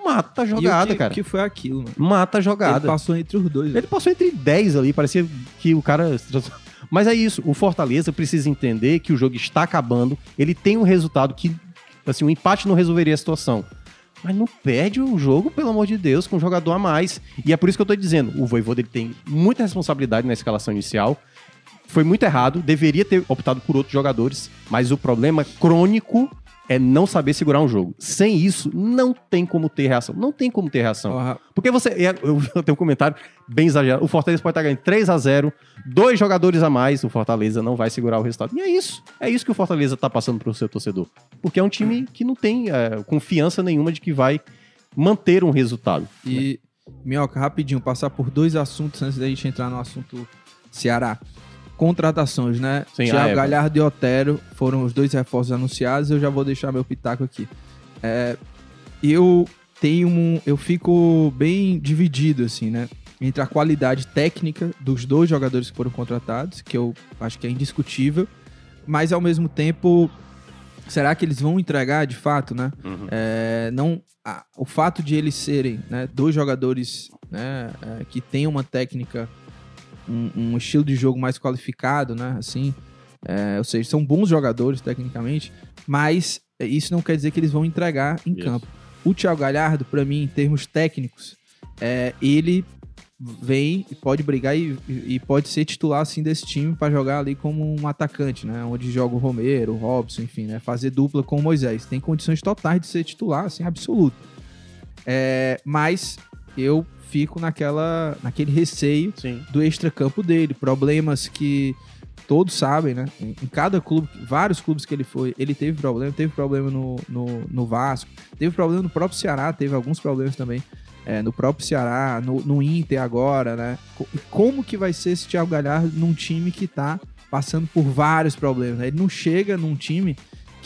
mata a jogada, que, cara. que foi aquilo, mano? Mata a jogada. Ele passou entre os dois. Ele passou entre 10 ali, parecia que o cara Mas é isso, o Fortaleza precisa entender que o jogo está acabando, ele tem um resultado que, assim, o um empate não resolveria a situação. Mas não perde o jogo, pelo amor de Deus, com um jogador a mais. E é por isso que eu tô dizendo, o Voivoda ele tem muita responsabilidade na escalação inicial. Foi muito errado, deveria ter optado por outros jogadores, mas o problema crônico é não saber segurar um jogo. Sem isso, não tem como ter reação. Não tem como ter reação. Porra, Porque você. Eu, tenho um comentário bem exagerado. O Fortaleza pode estar ganhando 3 a 0 dois jogadores a mais, o Fortaleza não vai segurar o resultado. E é isso. É isso que o Fortaleza está passando para o seu torcedor. Porque é um time que não tem é, confiança nenhuma de que vai manter um resultado. E, Minhoca, rapidinho, passar por dois assuntos antes da gente entrar no assunto Ceará. Contratações, né? Sim, ah, Thiago é. Galhardo e Otero foram os dois reforços anunciados. Eu já vou deixar meu pitaco aqui. É, eu tenho um. Eu fico bem dividido, assim, né? Entre a qualidade técnica dos dois jogadores que foram contratados, que eu acho que é indiscutível, mas ao mesmo tempo, será que eles vão entregar de fato, né? É, não, a- o fato de eles serem né, dois jogadores né, é, que têm uma técnica, um, um estilo de jogo mais qualificado, né? Assim, é, ou seja, são bons jogadores tecnicamente, mas isso não quer dizer que eles vão entregar em Isso. campo. O Thiago Galhardo, pra mim, em termos técnicos, é, ele vem e pode brigar e, e pode ser titular assim desse time pra jogar ali como um atacante, né? Onde joga o Romero, o Robson, enfim, né? Fazer dupla com o Moisés. Tem condições totais de ser titular, assim, absoluto. É, mas eu fico naquela, naquele receio Sim. do extracampo dele, problemas que todos sabem, né? Em cada clube, vários clubes que ele foi, ele teve problema, teve problema no, no, no Vasco, teve problema no próprio Ceará, teve alguns problemas também é, no próprio Ceará, no, no Inter agora, né? Co- como que vai ser esse Thiago Galhardo num time que tá passando por vários problemas, né? Ele não chega num time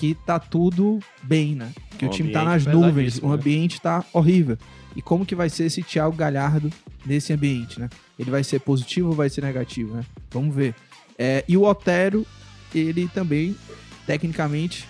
que tá tudo bem, né? Que o, Um time tá nas nuvens, pesadíssimo, o né? ambiente tá horrível. E como que vai ser esse Thiago Galhardo nesse ambiente, né? Ele vai ser positivo ou vai ser negativo, né? Vamos ver. É, e o Otero, ele também, tecnicamente,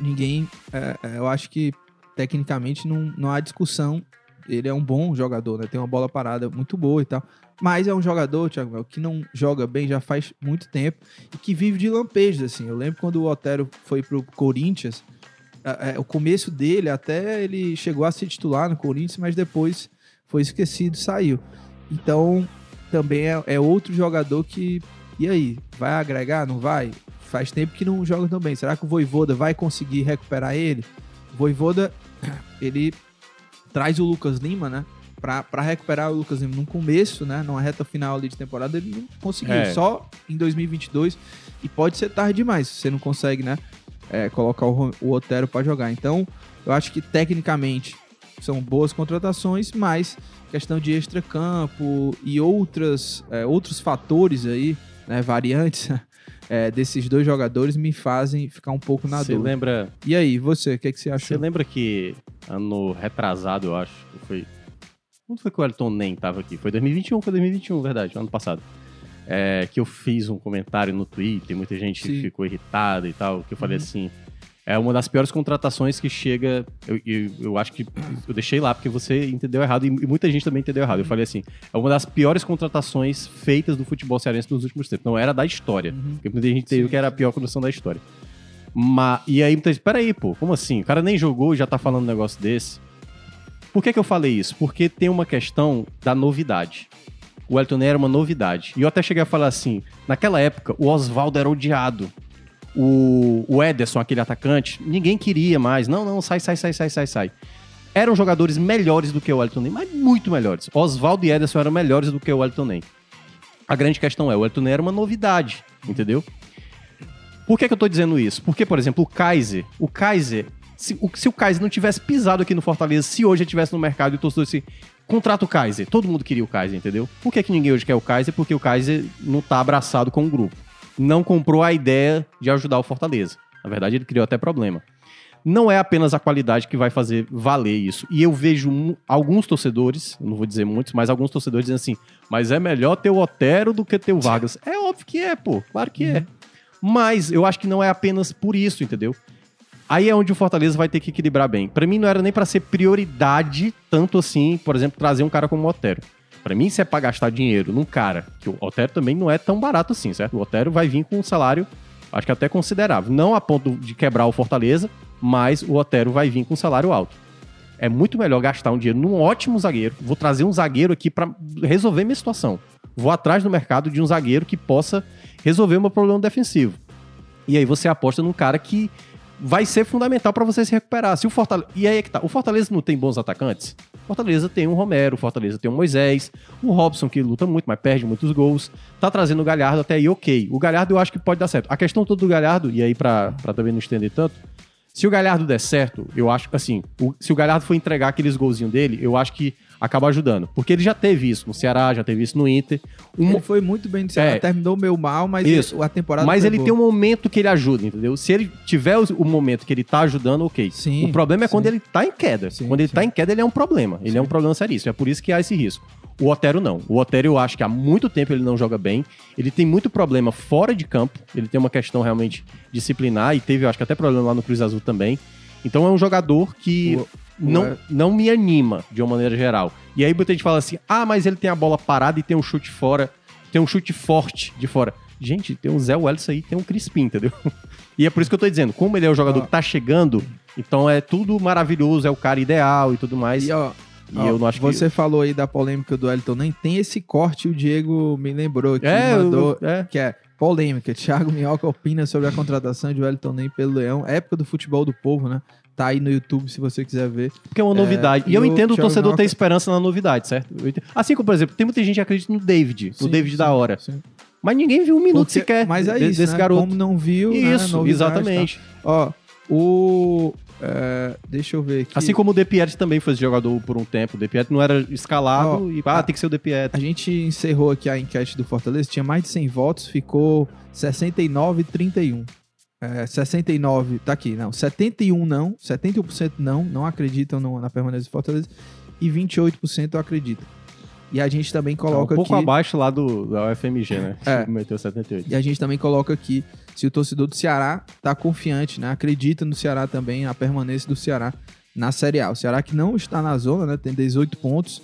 ninguém. é, é, eu acho que tecnicamente não, não há discussão. Ele é um bom jogador, né? Tem uma bola parada muito boa e tal. Mas é um jogador, Thiago, que não joga bem já faz muito tempo e que vive de lampejos, assim. Eu lembro quando o Otero foi pro Corinthians, é, o começo dele até ele chegou a ser titular no Corinthians, mas depois foi esquecido, saiu. Então, também é, é outro jogador que. E aí? Vai agregar? Não vai? Faz tempo que não joga tão bem. Será que o Voivoda vai conseguir recuperar ele? O Voivoda, ele traz o Lucas Lima, né? Pra recuperar o Lucas Lima no começo, né? Numa reta final ali de temporada, ele não conseguiu. É. Só em 2022. E pode ser tarde demais se você não consegue, né? é, colocar o, o Otero pra jogar. Então, eu acho que tecnicamente são boas contratações, mas questão de extracampo e outras, é, outros fatores aí, né, variantes é, desses dois jogadores me fazem ficar um pouco na Você dúvida. lembra, E aí, você, o que, que você você achou? lembra que ano retrasado, eu acho, que foi. Quando foi que o Elton Nem tava aqui? Foi 2021, foi 2021, verdade, ano passado. É, que eu fiz um comentário no Twitter, muita gente Sim. ficou irritada e tal, que eu falei Uhum. assim. É uma das piores contratações que chega. Eu, eu, eu acho que eu deixei lá porque você entendeu errado e, e muita gente também entendeu errado. Eu falei assim: é uma das piores contratações feitas do futebol cearense nos últimos tempos. Não era da história. Uhum. Porque muita gente teve que era a pior condição da história. Mas, e aí, muita gente, peraí, pô, como assim? O cara nem jogou e já tá falando um negócio desse. Por que, que eu falei isso? Porque tem uma questão da novidade. O Elton Ney era uma novidade. E eu até cheguei a falar assim: naquela época, o Oswaldo era odiado. O, o Ederson, aquele atacante, ninguém queria mais. Não, não, sai, sai, sai, sai, sai, sai. Eram jogadores melhores do que o Elton Ney, mas muito melhores. Oswaldo e Ederson eram melhores do que o Elton Ney. A grande questão é, o Elton Ney era uma novidade, entendeu? Por que, que eu tô dizendo isso? Porque, por exemplo, o Kaiser, o Kaiser, se o, se o Kaiser não tivesse pisado aqui no Fortaleza, se hoje ele estivesse no mercado e o torcedor disse, contrata o Kaiser, todo mundo queria o Kaiser, entendeu? Por que, que ninguém hoje quer o Kaiser? Porque o Kaiser não tá abraçado com o grupo. Não comprou a ideia de ajudar o Fortaleza. Na verdade, ele criou até problema. Não é apenas a qualidade que vai fazer valer isso. E eu vejo alguns torcedores, não vou dizer muitos, mas alguns torcedores dizendo assim: mas é melhor ter o Otero do que ter o Vargas. É óbvio que é, pô. Claro que é. Mas eu acho que não é apenas por isso, entendeu? Aí é onde o Fortaleza vai ter que equilibrar bem. Pra mim não era nem pra ser prioridade tanto assim, por exemplo, trazer um cara como o Otero. Pra mim, se é pra gastar dinheiro num cara, que o Otero também não é tão barato assim, certo? O Otero vai vir com um salário, acho que até considerável. Não a ponto de quebrar o Fortaleza, mas o Otero vai vir com um salário alto. É muito melhor gastar um dinheiro num ótimo zagueiro. Vou trazer um zagueiro aqui pra resolver minha situação. Vou atrás no mercado de um zagueiro que possa resolver o meu problema defensivo. E aí você aposta num cara que vai ser fundamental pra você se recuperar. Se o Fortaleza... E aí é que tá. O Fortaleza não tem bons atacantes? Fortaleza tem um Romero, Fortaleza tem um Moisés, o Robson que luta muito, mas perde muitos gols. Tá trazendo o Galhardo até aí, ok. O Galhardo eu acho que pode dar certo. A questão toda do Galhardo, e aí pra também não estender tanto, se o Galhardo der certo, eu acho que, assim, o- se o Galhardo for entregar aqueles golzinhos dele, eu acho que acaba ajudando. Porque ele já teve isso no Ceará, já teve isso no Inter. Um Ele foi muito bem no Ceará, É. terminou meio mal, mas Isso. a temporada Mas ele boa. tem um momento que ele ajuda, entendeu? Se ele tiver o, momento que ele tá ajudando, ok. Sim, o problema é quando sim. ele tá em queda. Sim, quando ele sim. tá em queda, ele é um problema. Ele é um problema seríssimo. É por isso que há esse risco. O Otero não. O Otero eu acho que há muito tempo ele não joga bem. Ele tem muito problema fora de campo. Ele tem uma questão realmente disciplinar e teve, eu acho que até problema lá no Cruz Azul também. Então é um jogador que não, o- não me anima de uma maneira geral. E aí muita gente fala assim: ah, mas ele tem a bola parada e tem um chute fora, tem um chute forte de fora. Gente, tem um Zé Welles aí, tem um Crispim, entendeu? E é por isso que eu tô dizendo, como ele é o jogador Ó. que tá chegando, então é tudo maravilhoso, é o cara ideal e tudo mais. E, ó, E ó, eu não acho que- você falou aí da polêmica do Wellington, nem tem esse corte, o Diego me lembrou que é, mandou, eu- é. que é polêmica. Thiago Minhoca opina sobre a contratação de Wellington Nem pelo Leão, época do futebol do povo, né? Tá aí no YouTube se você quiser ver. Porque é uma novidade. e e eu entendo o torcedor ter Minhoca- esperança na novidade, certo? Assim como, por exemplo, tem muita gente que acredita no David, no Sim, David sim, da hora. sim. Mas ninguém viu um minuto Porque- sequer Mas é isso, desse né? garoto. Como não viu, né? Isso, Novidade, exatamente. tá. Ó, o... é, deixa eu ver aqui. Assim como o De Pietri também foi jogador por um tempo. O De Pietri não era escalado Ó, e, ah, a- tem que ser o De Pietri. A gente encerrou aqui a enquete do Fortaleza, tinha mais de 100 votos, ficou 69 e 31. É, 69, tá aqui, não. 71 não, 71% não, não acreditam no- na permanência do Fortaleza e 28% acreditam. E a gente também Tá um coloca pouco aqui, abaixo lá do, da UFMG, né? É. Meteu 78. e a gente também coloca aqui se o torcedor do Ceará tá confiante, né? Acredita no Ceará também, a permanência do Ceará na Série A. O Ceará que não está na zona, né? Tem 18 pontos,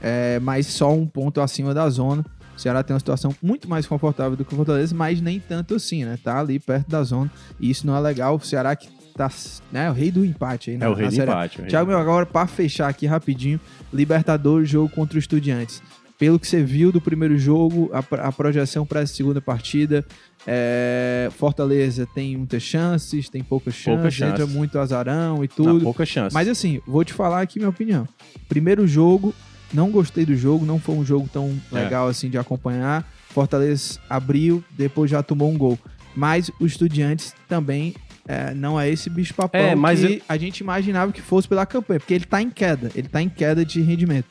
é, mas só um ponto acima da zona. O Ceará tem uma situação muito mais confortável do que o Fortaleza, mas nem tanto assim, né? Tá ali perto da zona. E isso não é legal. O Ceará que tá, né? O rei do empate aí na, É o rei do empate. o rei Thiago, meu, agora para fechar aqui rapidinho, Libertadores, jogo contra o Estudiantes. Pelo que você viu do primeiro jogo, a, a projeção para essa segunda partida, é, Fortaleza tem muitas chances, tem poucas chances, Poucas chances. entra muito azarão e Não, tudo. pouca chance. Mas assim, vou te falar aqui minha opinião. Primeiro jogo, não gostei do jogo, não foi um jogo tão É. legal assim de acompanhar. Fortaleza abriu, depois já tomou um gol. Mas o Estudiantes também é, não é esse bicho papão É, mas que eu- a gente imaginava que fosse pela campanha, porque ele tá em queda, ele tá em queda de rendimento.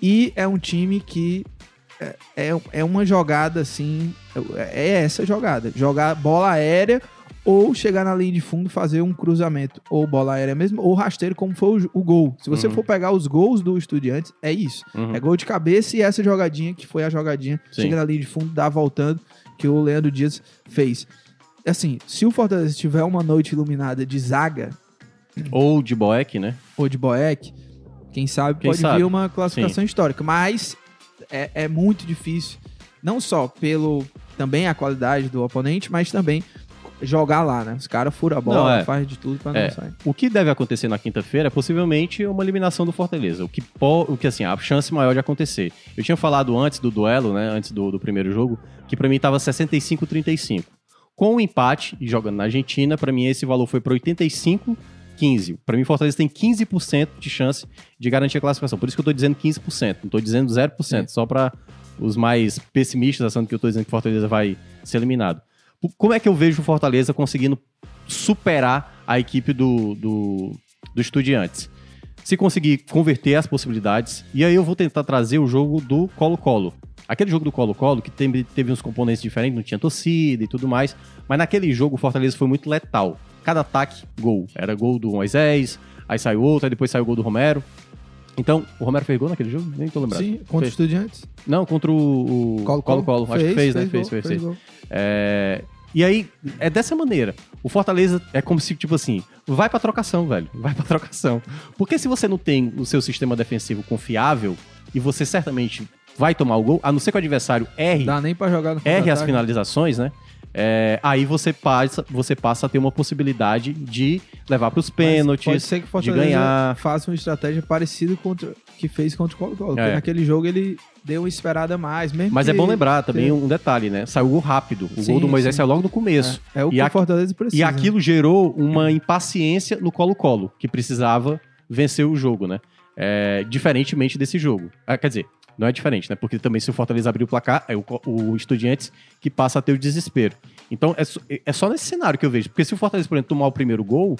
E é um time que é, é, é uma jogada assim, é essa jogada, jogar bola aérea ou chegar na linha de fundo e fazer um cruzamento, ou bola aérea mesmo, ou rasteiro, como foi o, o gol. Se você Uhum. for pegar os gols do Estudiantes, é isso. Uhum. É gol de cabeça e essa jogadinha, que foi a jogadinha, Sim. chega na linha de fundo, dá voltando, que o Leandro Dias fez. Assim, se o Fortaleza tiver uma noite iluminada de zaga Ou de Boeck, né? ou de Boeck, quem sabe Quem pode sabe? vir uma classificação histórica. Mas é, é muito difícil, não só pelo também a qualidade do oponente, mas também jogar lá, né? Os caras furam a bola, Não, é. faz de tudo pra não É. sair. O que deve acontecer na quinta-feira é possivelmente uma eliminação do Fortaleza. O que, po- o que assim, a chance maior de acontecer. Eu tinha falado antes do duelo, né? Antes do, do primeiro jogo, que pra mim tava 65-35. Com o empate e jogando na Argentina, pra mim esse valor foi pra 85 15. Pra mim, Fortaleza tem 15% de chance de garantir a classificação. Por isso que eu tô dizendo 15%, não tô dizendo 0%, Sim. só pra os mais pessimistas, achando que eu tô dizendo que Fortaleza vai ser eliminado. Como é que eu vejo o Fortaleza conseguindo superar a equipe do, do, do Estudiantes? Se conseguir converter as possibilidades, e aí eu vou tentar trazer o jogo do Colo-Colo. Aquele jogo do Colo-Colo, que teve, teve uns componentes diferentes, não tinha torcida e tudo mais, mas naquele jogo o Fortaleza foi muito letal. Cada ataque, gol. Era gol do Moisés, aí saiu outro, aí depois saiu o gol do Romero. Então, o Romero fez gol naquele jogo? Nem tô lembrado. Sim, contra Fez. estudiantes. Não, contra o o Colo-Colo. Acho que fez, né? Fez, gol, fez, fez. gol. É, E aí, é dessa maneira. O Fortaleza é como se, tipo assim, vai pra trocação, velho. Vai pra trocação. Porque se você não tem o seu sistema defensivo confiável, e você certamente vai tomar o gol, a não ser que o adversário erre, Dá nem pra jogar no erre as finalizações, né? É, aí você passa, você passa a ter uma possibilidade de levar para os pênaltis, Pode ser que o de ganhar. faça uma estratégia parecida contra que fez contra o Colo-Colo. Porque É. naquele jogo ele deu uma esperada a mais. Mesmo Mas é bom lembrar também um detalhe, né? Saiu o gol rápido. O Sim, gol do Moisés saiu logo no começo. É, é o E que a- o Fortaleza precisa. E aquilo gerou uma impaciência no Colo-Colo, que precisava vencer o jogo, né? É, diferentemente desse jogo. Ah, quer dizer, não é diferente, né? Porque também se o Fortaleza abrir o placar, é o, o Estudiantes que passa a ter o desespero. Então é, é só nesse cenário que eu vejo. Porque se o Fortaleza, por exemplo, tomar o primeiro gol,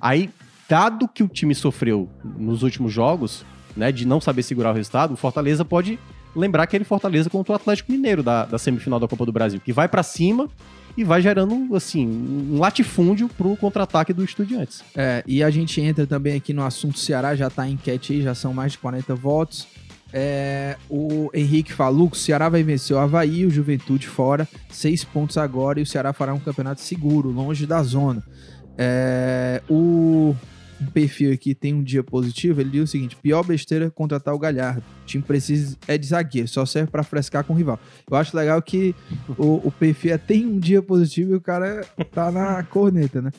aí, dado que o time sofreu nos últimos jogos, né, de não saber segurar o resultado, o Fortaleza pode lembrar aquele Fortaleza contra o Atlético Mineiro da, da semifinal da Copa do Brasil, que vai pra cima e vai gerando, assim, um latifúndio pro contra-ataque do Estudiantes. É, e a gente entra também aqui no assunto Ceará, já tá em enquete aí, já são mais de 40 votos. É, o Henrique falou que o Ceará vai vencer o Havaí, o Juventude fora, seis pontos agora, e o Ceará fará um campeonato seguro, longe da zona. É, o um perfil aqui tem um dia positivo, ele diz o seguinte: pior besteira contratar o Galhardo. O time precisa é de zagueiro, só serve pra frescar com o rival. Eu acho legal que o, o perfil é tem um dia positivo e o cara tá na corneta, né?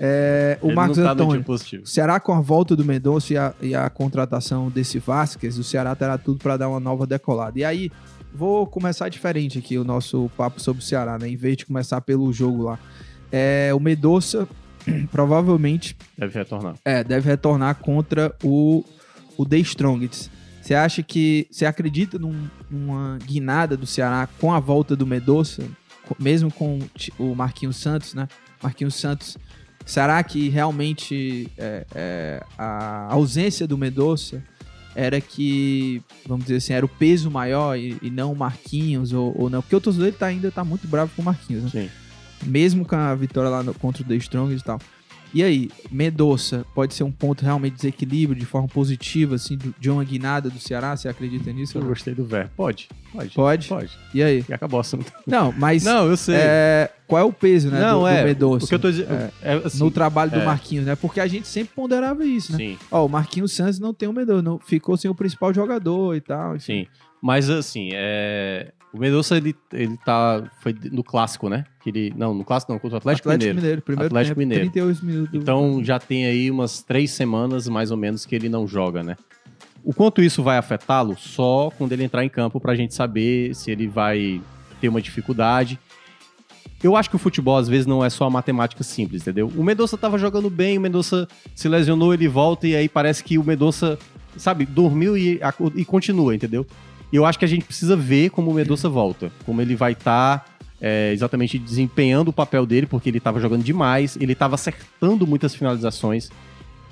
É, o Ele Marcos tá Antônio. Ceará, com a volta do Mendonça e a, e a contratação desse Vasquez, o Ceará terá tudo para dar uma nova decolada. E aí, vou começar diferente aqui o nosso papo sobre o Ceará, né? Em vez de começar pelo jogo lá. É, o Mendonça provavelmente Deve retornar. é, deve retornar contra o, o The Strongest. Você acha que. Você acredita num- numa guinada do Ceará com a volta do Medoça, co- mesmo com o Marquinhos Santos, né? Marquinhos Santos. Será que realmente é, é, a ausência do Medoça era que, vamos dizer assim, era o peso maior e, e não o Marquinhos ou, ou não? Porque o torcedor tá, ainda tá muito bravo com o Marquinhos, né? Mesmo com a vitória lá no- contra o The Strongest e tal. E aí, Medoça pode ser um ponto realmente de desequilíbrio de forma positiva, assim, de uma guinada do Ceará? Você acredita nisso? Eu não? gostei do verbo. Pode. Pode. Pode? Pode. E aí? E acabou o assunto. Não, mas Não, eu sei. é, qual é o peso né, não, do, é. do Medoça O que eu tô dizendo. É, É, assim, no trabalho do é. Marquinhos, né? Porque a gente sempre ponderava isso, né? Sim, Ó, o Marquinhos Santos não tem o Medoça, não, ficou sem o principal jogador e tal. enfim. sim. Mas assim, é... o Mendonça, ele, ele tá. Foi no clássico, né? Que ele... Não, no clássico não, contra o Atlético, Atlético Mineiro. Mineiro, primeiro Atlético tempo, Mineiro. 38 minutos. Então já tem aí umas três semanas, mais ou menos, que ele não joga, né? O quanto isso vai afetá-lo, só quando ele entrar em campo pra gente saber se ele vai ter uma dificuldade. Eu acho que o futebol, às vezes, não é só a matemática simples, entendeu? O Mendonça tava jogando bem, o Mendonça se lesionou, ele volta e aí parece que o Mendonça, sabe, dormiu e, e continua, entendeu? E eu acho que a gente precisa ver como o Mendonça volta, como ele vai estar exatamente desempenhando o papel dele, porque ele tava jogando demais, ele tava acertando muitas finalizações.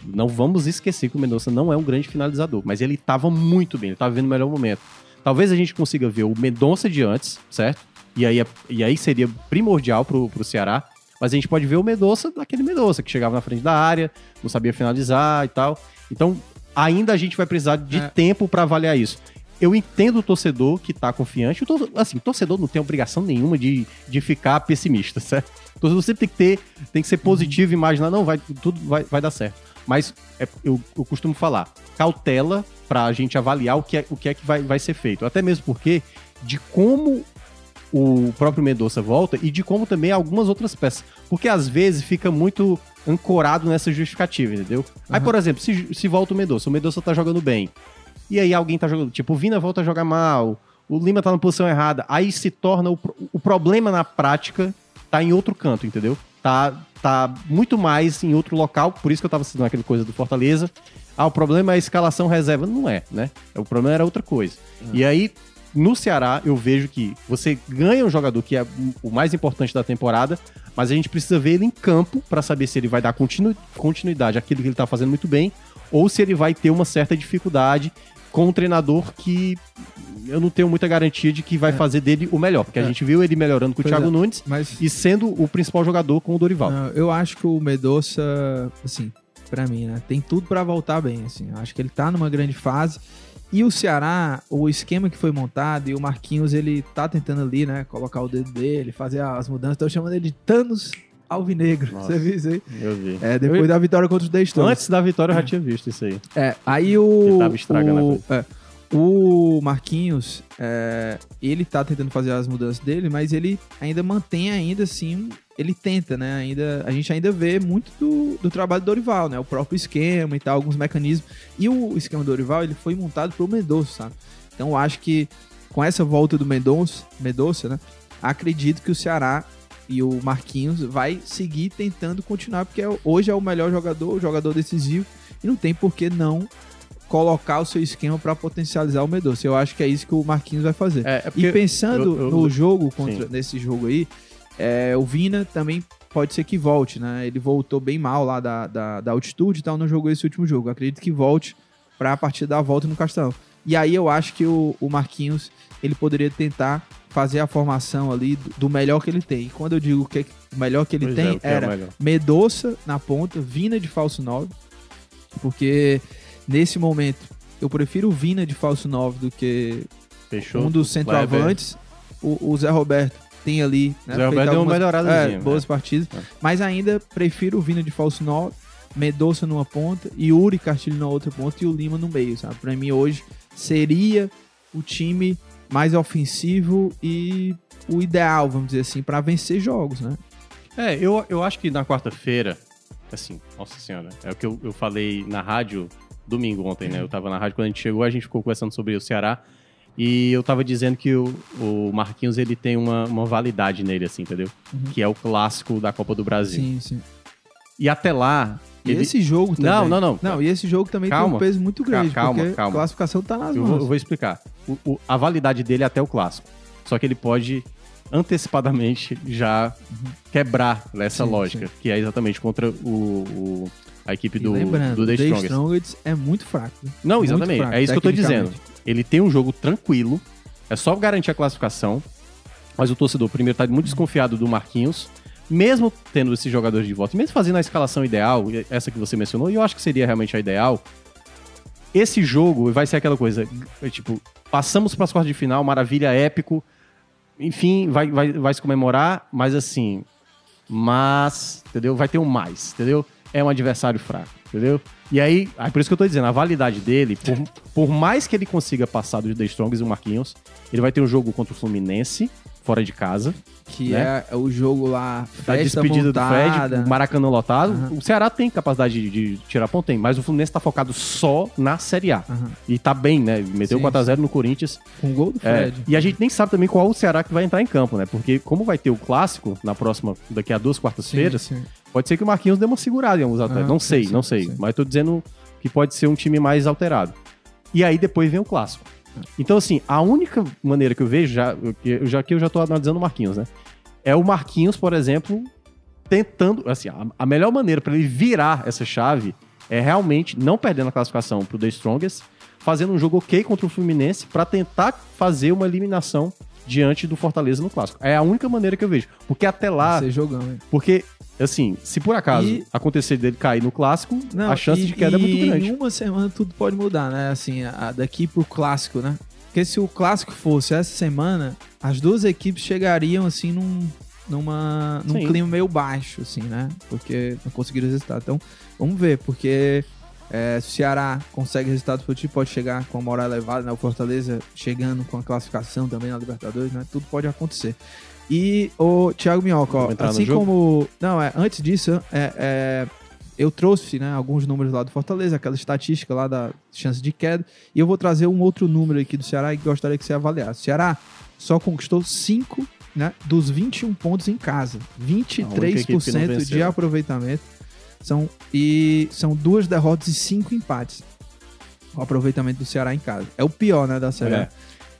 Não vamos esquecer que o Mendonça não é um grande finalizador, mas ele tava muito bem, ele tava vivendo o melhor momento. Talvez a gente consiga ver o Mendonça de antes, certo? E aí, e aí seria primordial pro, pro Ceará. Mas a gente pode ver o Mendonça daquele Mendonça, que chegava na frente da área, não sabia finalizar e tal. Então, ainda a gente vai precisar de É. tempo para avaliar isso. Eu entendo o torcedor que tá confiante. O tor- assim, o torcedor não tem obrigação nenhuma de, de ficar pessimista, certo? O torcedor sempre tem que ter, tem que ser positivo e imaginar, não, vai, tudo vai, vai dar certo. Mas é- eu, eu costumo falar, cautela pra gente avaliar o que é, o que, é que vai, vai ser feito. Até mesmo porque de como o próprio Mendonça volta e de como também algumas outras peças. Porque às vezes fica muito ancorado nessa justificativa, entendeu? Aí, Aham. por exemplo, se, se volta o Mendonça, o Mendonça tá jogando bem. E aí alguém tá jogando, tipo, o Vina volta a jogar mal, o Lima tá na posição errada. Aí se torna o, o problema na prática tá em outro canto, entendeu? Tá, tá muito mais em outro local, por isso que eu tava citando aquela coisa do Fortaleza. Ah, o problema é a escalação reserva. Não é, né? O problema era outra coisa. E aí, no Ceará, eu vejo que você ganha um jogador que é o mais importante da temporada, mas a gente precisa ver ele em campo para saber se ele vai dar continu- continuidade àquilo que ele tá fazendo muito bem, ou se ele vai ter uma certa dificuldade com um treinador que eu não tenho muita garantia de que vai É. fazer dele o melhor, porque a É. gente viu ele melhorando com o Pois Thiago é. Nunes Mas e sendo o principal jogador com o Dorival. Não, eu acho que o Medoça, assim, pra mim, né, tem tudo pra voltar bem, assim. Eu acho que ele tá numa grande fase. E o Ceará, o esquema que foi montado e o Marquinhos, ele tá tentando ali, né, colocar o dedo dele, fazer as mudanças. Tô chamando ele de Thanos Alvinegro. Nossa. Você viu isso aí? Eu vi. É, depois Eu- da vitória contra os Destros. Antes da vitória eu já tinha visto isso aí. É, aí o. Ele tava estragando a o, é, O Marquinhos, é, ele tá tentando fazer as mudanças dele, mas ele ainda mantém ainda assim, ele tenta, né? Ainda, a gente ainda vê muito do, do trabalho do Dorival, né? O próprio esquema e tal, alguns mecanismos. E o esquema do Dorival, ele foi montado pro Mendonça, sabe? Então eu acho que com essa volta do Mendonça, Mendonça, né? Acredito que o Ceará e o Marquinhos vai seguir tentando continuar, porque é- hoje é o melhor jogador, o jogador decisivo, e não tem por que não colocar o seu esquema para potencializar o Mendonça. Eu acho que é isso que o Marquinhos vai fazer. É, é E pensando eu- eu- no jogo, contra, Sim. nesse jogo aí, é, o Vina também pode ser que volte, né? Ele voltou bem mal lá da, da, da altitude e tal, não jogou esse último jogo. Acredito que volte para a partir da volta no Castelão. E aí eu acho que o, o Marquinhos, ele poderia tentar fazer a formação ali do, do melhor que ele tem. E quando eu digo que o melhor que ele Pois é, tem, que é o era melhor. Medoça na ponta, Vina de falso 9. Porque nesse momento eu prefiro o Vina de falso 9 do que Fechou. um dos centroavantes. O, o Zé Roberto tem ali. Né, Zé Roberto deu uma é, boas né? partidas. É. Mas ainda prefiro o Vina de falso 9, Medoça numa ponta, Yuri Castilho na outra ponta e o Lima no meio, sabe? Pra mim hoje seria o time mais ofensivo e o ideal, vamos dizer assim, pra vencer jogos, né? É, eu, eu acho que na quarta-feira, assim, nossa senhora, é o que eu, eu falei na rádio domingo ontem, né? Eu tava na rádio, quando a gente chegou, a gente ficou conversando sobre o Ceará. E eu tava dizendo que o, o Marquinhos, ele tem uma, uma validade nele, assim, entendeu? Uhum. Que é o clássico da Copa do Brasil. Sim, sim. E até lá... E esse jogo também. Não, não, não. Não, e esse jogo também tem Calma. um peso muito grande, Calma, calma. a classificação tá nas Eu mãos. vou, eu vou explicar. O- o- a validade dele é até o clássico. Só que ele pode antecipadamente já quebrar essa Sim, lógica, que é exatamente contra o, o- a equipe do, do The The Strongest. Strongest é muito fraco. né? Não, exatamente. fraco, é isso que eu tô dizendo. Ele tem um jogo tranquilo, é só garantir a classificação, mas o torcedor primeiro tá muito desconfiado do Marquinhos, mesmo tendo esses jogadores de volta, mesmo fazendo a escalação ideal, essa que você mencionou, e eu acho que seria realmente a ideal, esse jogo vai ser aquela coisa, é tipo, passamos para as quartas de final, maravilha, épico, enfim, vai, vai, vai se comemorar, mas assim, mas, entendeu? Vai ter um mais, entendeu? É um adversário fraco, entendeu? E aí, aí por isso que eu tô dizendo, a validade dele, por, por mais que ele consiga passar do The Strongs e o Marquinhos, ele vai ter um jogo contra o Fluminense, fora de casa, Que né? é o jogo lá, da despedida montada. do Fred, Maracanã lotado. Aham. O Ceará tem capacidade de, de tirar ponto, tem, mas o Fluminense tá focado só na Série A. Aham. E tá bem, né? Meteu Sim, 4x0 no Corinthians. Com o gol do É, Fred. e a gente nem sabe também qual o Ceará que vai entrar em campo, né? Porque como vai ter o clássico na próxima, daqui a duas quartas-feiras, pode ser que o Marquinhos dê uma segurada em alguns atletas. Ah, não sim, sei, sim, não sei. sim. Mas tô dizendo que pode ser um time mais alterado. E aí depois vem o clássico. Então, assim, a única maneira que eu vejo, já, já que eu já tô analisando o Marquinhos, né? É o Marquinhos, por exemplo, tentando. Assim, a, a melhor maneira para ele virar essa chave é realmente não perdendo a classificação pro The Strongest, fazendo um jogo ok contra o Fluminense para tentar fazer uma eliminação diante do Fortaleza no clássico. É a única maneira que eu vejo. Porque até lá. Ser jogão, hein? Porque, assim, se por acaso E- acontecer dele cair no clássico, Não, a chance e- de queda é muito grande. Em uma semana tudo pode mudar, né? Assim, a- daqui pro clássico, né? Porque se o clássico fosse essa semana, as duas equipes chegariam assim num, numa, num Sim. clima meio baixo, assim, né? Porque não conseguiram resultado. Então, vamos ver, porque é, se o Ceará consegue resultado positivo, pode chegar com a moral elevada, né? O Fortaleza chegando com a classificação também na Libertadores, né? Tudo pode acontecer. E o Thiago Minhoca, ó, assim como. Não, é, antes disso, é, é, eu trouxe né, alguns números lá do Fortaleza, aquela estatística lá da chance de queda, e eu vou trazer um outro número aqui do Ceará e gostaria que você avaliasse. O Ceará só conquistou 5 né, dos 21 pontos em casa. equipe que não 23% de aproveitamento. São, e são duas derrotas e cinco empates. O aproveitamento do Ceará em casa. É o pior, né, da Série. É.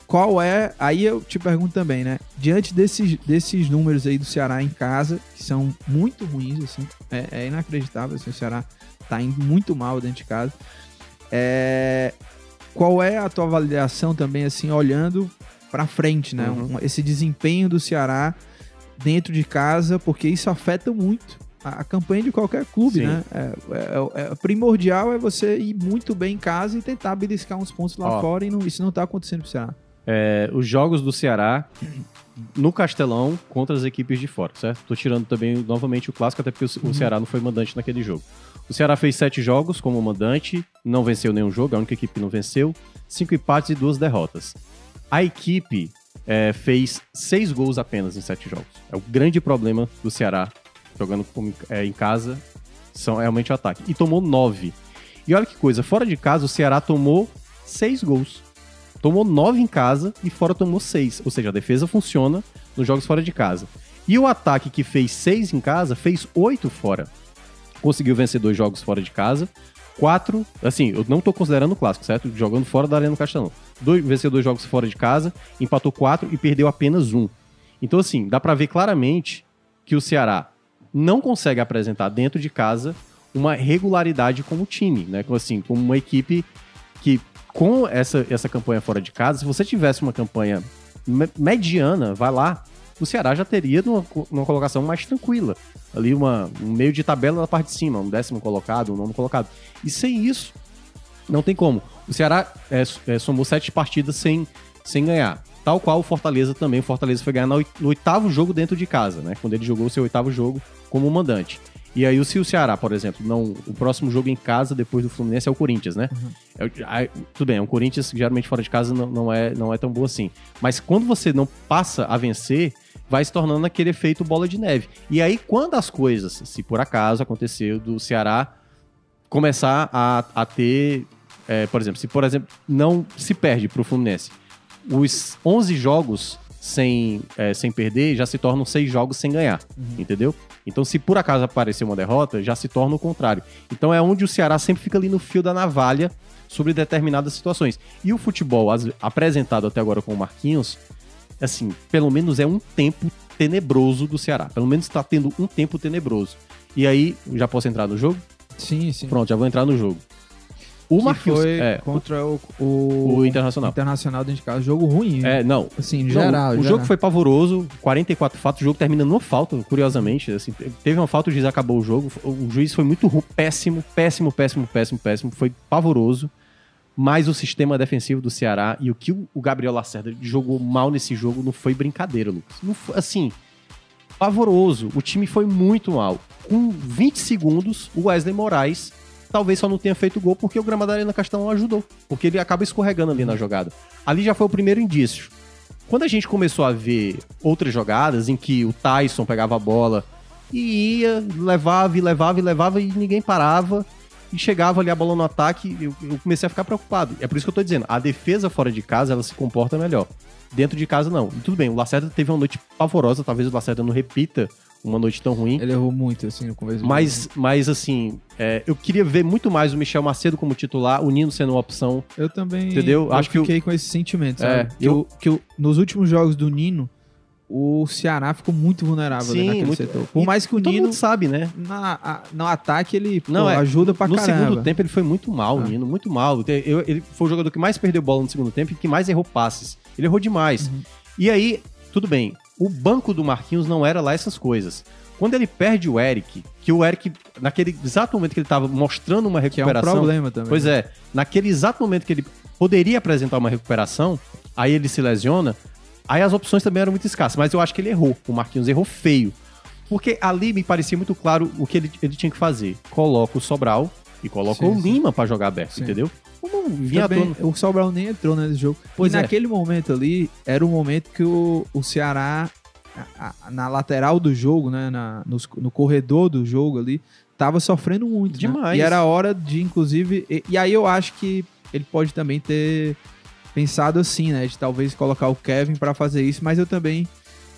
Qual é. Aí eu te pergunto também, né? Diante desses, desses números aí do Ceará em casa, que são muito ruins, assim, é, é inacreditável, assim, o Ceará tá indo muito mal dentro de casa. É, qual é a tua avaliação também, assim, olhando pra frente, né? Uhum. Um- esse desempenho do Ceará dentro de casa, porque isso afeta muito a, a campanha de qualquer clube, Sim. né? É, é- é- primordial é você ir muito bem em casa e tentar beliscar uns pontos lá Ó. fora, e não- isso não tá acontecendo pro Ceará. É, os jogos do Ceará no Castelão contra as equipes de fora, certo? Tô tirando também novamente o clássico, até porque o, o Ceará não foi mandante naquele jogo. O Ceará fez sete jogos como mandante, não venceu nenhum jogo, a única equipe que não venceu, cinco empates e duas derrotas. A equipe é, fez seis gols apenas em sete jogos. É o grande problema do Ceará jogando é, em casa, são realmente o ataque. E tomou nove. E olha que coisa, fora de casa o Ceará tomou seis gols. Tomou nove em casa e fora tomou seis. Ou seja, a defesa funciona nos jogos fora de casa. E o ataque que fez seis em casa fez oito fora. Conseguiu vencer dois jogos fora de casa. Quatro, assim, eu não tô considerando o clássico, certo? Jogando fora da Arena Castelão. Dois, venceu dois jogos fora de casa, empatou quatro e perdeu apenas um. Então, assim, dá pra ver claramente que o Ceará não consegue apresentar dentro de casa uma regularidade como time, né? Assim, como uma equipe que com essa, essa campanha fora de casa, se você tivesse uma campanha me- mediana, vai lá, o Ceará já teria numa, co- numa colocação mais tranquila. Ali uma, um meio de tabela na parte de cima, um décimo colocado, um nono colocado. E sem isso, não tem como. O Ceará é, é, somou sete partidas sem, sem ganhar. Tal qual o Fortaleza também. O Fortaleza foi ganhar no, oit- no oitavo jogo dentro de casa, né? Quando ele jogou o seu oitavo jogo como mandante. E aí, se o Ceará, por exemplo, não. O próximo jogo em casa, depois do Fluminense, é o Corinthians, né? É o- aí, tudo bem, o Corinthians, geralmente fora de casa, não, não, é, não é tão boa assim. Mas quando você não passa a vencer, vai se tornando aquele efeito bola de neve. E aí, quando as coisas, se por acaso aconteceu do Ceará começar a, a ter, é, por exemplo, se por exemplo não se perde pro Fluminense, os 11 jogos sem, é, sem perder já se tornam seis jogos sem ganhar, entendeu? Então, se por acaso aparecer uma derrota, já se torna o contrário. Então, é onde o Ceará sempre fica ali no fio da navalha sobre determinadas situações. E o futebol as- apresentado até agora com o Marquinhos, assim, pelo menos é um tempo tenebroso do Ceará. Pelo menos está tendo um tempo tenebroso. E aí, já posso entrar no jogo? Sim, sim. Pronto, já vou entrar no jogo. O que Marquinhos. foi é, contra o, o, o Internacional. Internacional dentro de casa. Jogo ruim. É, não. Assim, geral. o geral. jogo foi pavoroso, 44 fatos, o jogo termina numa falta, curiosamente. Assim, teve uma falta, o juiz acabou o jogo. O juiz foi muito ru- péssimo, péssimo, péssimo, péssimo, péssimo. Foi pavoroso. Mas o sistema defensivo do Ceará e o que o o Gabriel Lacerda jogou mal nesse jogo não foi brincadeira, Lucas. Não foi, assim, pavoroso. O time foi muito mal. Com 20 segundos, o Wesley Moraes talvez só não tenha feito gol porque o gramado da Arena Castelão ajudou. Porque ele acaba escorregando ali na jogada. Ali já foi o primeiro indício. Quando a gente começou a ver outras jogadas em que o Tyson pegava a bola e ia, levava e levava e levava e ninguém parava e chegava ali a bola no ataque, eu, eu comecei a ficar preocupado. É por isso que eu tô dizendo, a defesa fora de casa, ela se comporta melhor. Dentro de casa, não. E tudo bem, o Lacerda teve uma noite pavorosa, talvez o Lacerda não repita uma noite tão ruim. Ele errou muito, assim, no começo Mas, mas assim, é, eu queria ver muito mais o Michel Macedo como titular, o Nino sendo uma opção. Eu também. Entendeu? Eu Acho que fiquei com esse sentimento, É, sabe? que, eu- que o- nos últimos jogos do Nino, o Ceará ficou muito vulnerável ali Sim, naquele muito- setor. Por mais que o Todo Nino, mundo sabe, né? na, a- no ataque, ele pô, Não, é, ajuda pra no caramba. segundo tempo ele foi muito mal, Ah. o Nino, muito mal. Eu- ele foi o jogador que mais perdeu bola no segundo tempo e que mais errou passes. Ele errou demais. Uhum. E aí, tudo bem, o banco do Marquinhos não era lá essas coisas. Quando ele perde o Eric, que o Eric, naquele exato momento que ele tava mostrando uma Que é um recuperação. problema também. Pois é, naquele exato momento que ele poderia apresentar uma recuperação, aí ele se lesiona, aí as opções também eram muito escassas, mas eu acho que ele errou, o Marquinhos errou feio. Porque ali me parecia muito claro o que ele, ele tinha que fazer. Coloca o Sobral e coloca Sim, o. Lima pra jogar aberto, Sim. entendeu? Como vinha Também, o Sobral nem entrou nesse jogo. Pois e é. naquele momento ali, era o momento que o, o Ceará, a- a- na lateral do jogo, né, na, nos- no, corredor do jogo ali, tava sofrendo muito. né? Demais. E era hora de, inclusive. E, e aí eu acho que ele pode também ter pensado assim, né? De talvez colocar o Kevin pra fazer isso, mas eu também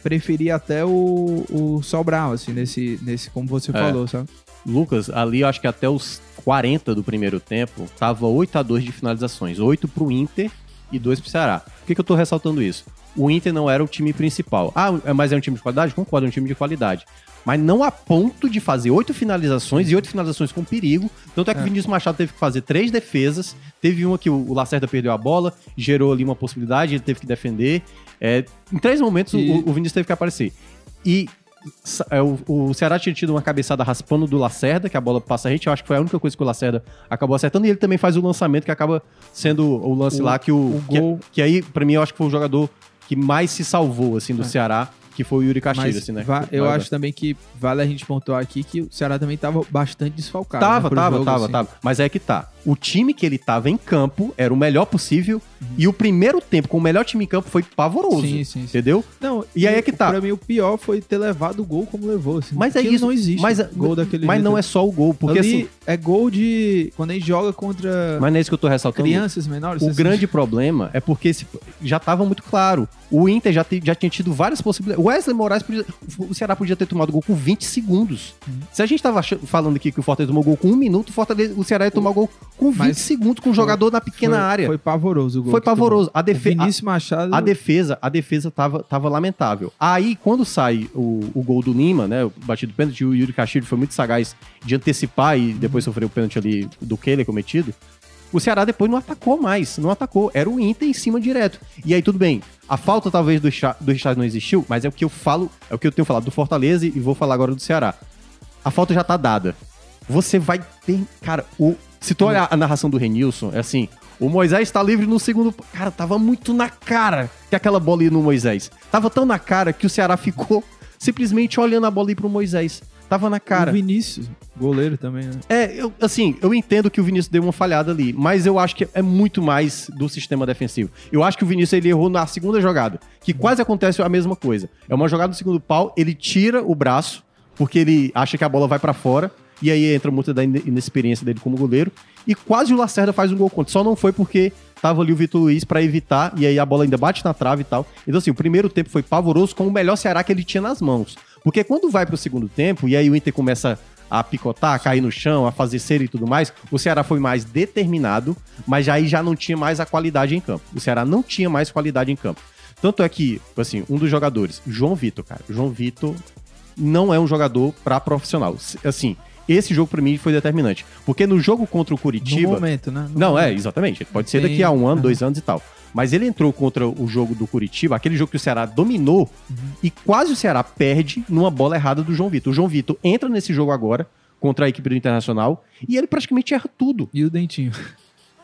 preferi até o, o Sobral, assim, nesse, nesse, como você É. falou, sabe? Lucas, ali eu acho que até os 40 do primeiro tempo, tava 8 a 2 de finalizações. 8 pro Inter e 2 pro Ceará. Por que, que eu tô ressaltando isso? O Inter não era o time principal. Ah, é- mas é um time de qualidade? Concordo, é um time de qualidade. Mas não a ponto de fazer oito finalizações e oito finalizações com perigo. Tanto é que o Vinícius Machado teve que fazer três defesas. Teve uma que o Lacerda perdeu a bola, gerou ali uma possibilidade, ele teve que defender. É, em três momentos E- o, o Vinícius teve que aparecer. E é, o, o Ceará tinha tido uma cabeçada raspando do Lacerda, que a bola passa a rede. Eu acho que foi a única coisa que o Lacerda acabou acertando. E ele também faz o lançamento, que acaba sendo o lance O- lá que o. o que- gol. Que, aí, pra mim, eu acho que foi o jogador que mais se salvou, assim, do É. Ceará, que foi o Yuri Mas assim, né? eu acho também que vale a gente pontuar aqui que o Ceará também tava bastante desfalcado. Tava, né, tava, jogo, tava, assim. tava. Mas é que tá. O time que ele tava em campo era o melhor possível. E o primeiro tempo com o melhor time em campo foi pavoroso. Sim, sim, sim. Entendeu? Não, E aí é que tá. Pra mim, o pior foi ter levado o gol como levou. Assim, Mas é isso. não existe mas, gol daquele Mas jeito. não é só o gol, porque Ali assim. é gol de... Quando a gente joga contra Mas não é isso que eu tô ressaltando. crianças menores. O assim. grande problema é porque esse- já estava muito claro. O Inter já, te- já tinha tido várias possibilidades. O Wesley Moraes podia. O Ceará podia ter tomado gol com 20 segundos. Uhum. Se a gente tava falando aqui que o Fortaleza tomou gol com um minuto, o, Fortaleza, o Ceará ia tomar gol com 20 Mas segundos com um jogador na pequena foi, área. Foi pavoroso o gol. Foi pavoroso. A, defe a, Machado... a defesa, a defesa tava, tava lamentável. Aí, quando sai o, o gol do Lima, né? O batido pênalti, o Yuri Castilho foi muito sagaz de antecipar e depois sofreu o pênalti ali do Keller cometido. O Ceará depois não atacou mais, não atacou. Era o Inter em cima direto. E aí, tudo bem. A falta talvez do, do Richard não existiu, mas é o que eu falo, é o que eu tenho falado do Fortaleza e vou falar agora do Ceará. A falta já tá dada. Você vai ter. Cara, o, se tu olhar a narração do Renilson, é assim: o Moisés tá livre no segundo. Cara, tava muito na cara que aquela bola ia no Moisés. Tava tão na cara que o Ceará ficou simplesmente olhando a bola ir pro Moisés. Tava na cara. O Vinícius, goleiro também, né? É, eu, assim, eu entendo que o Vinícius deu uma falhada ali, mas eu acho que é muito mais do sistema defensivo. Eu acho que o Vinícius ele errou na segunda jogada, que quase acontece a mesma coisa. É uma jogada do segundo pau, ele tira o braço, porque ele acha que a bola vai pra fora, e aí entra muito da ine- inexperiência dele como goleiro, e quase o Lacerda faz um gol contra. Só não foi porque tava ali o Vitor Luiz pra evitar, e aí a bola ainda bate na trave e tal. Então, assim, o primeiro tempo foi pavoroso com o melhor Ceará que ele tinha nas mãos. Porque quando vai pro segundo tempo, e aí o Inter começa a picotar, a cair no chão, a fazer cera e tudo mais, o Ceará foi mais determinado, mas aí já não tinha mais a qualidade em campo. O Ceará não tinha mais qualidade em campo. Tanto é que, assim, um dos jogadores, João Vitor, cara, João Vitor não é um jogador pra profissional. Assim, esse jogo pra mim foi determinante. Porque no jogo contra o No Curitiba. momento, né? No Não, é, momento. exatamente. Pode ser daqui a um ano, dois anos e tal. Mas ele entrou contra o jogo do Curitiba, aquele jogo que o Ceará dominou, Uhum. e quase o Ceará perde numa bola errada do João Vitor. O João Vitor entra nesse jogo agora, contra a equipe do Internacional, e ele praticamente erra tudo. E o Dentinho.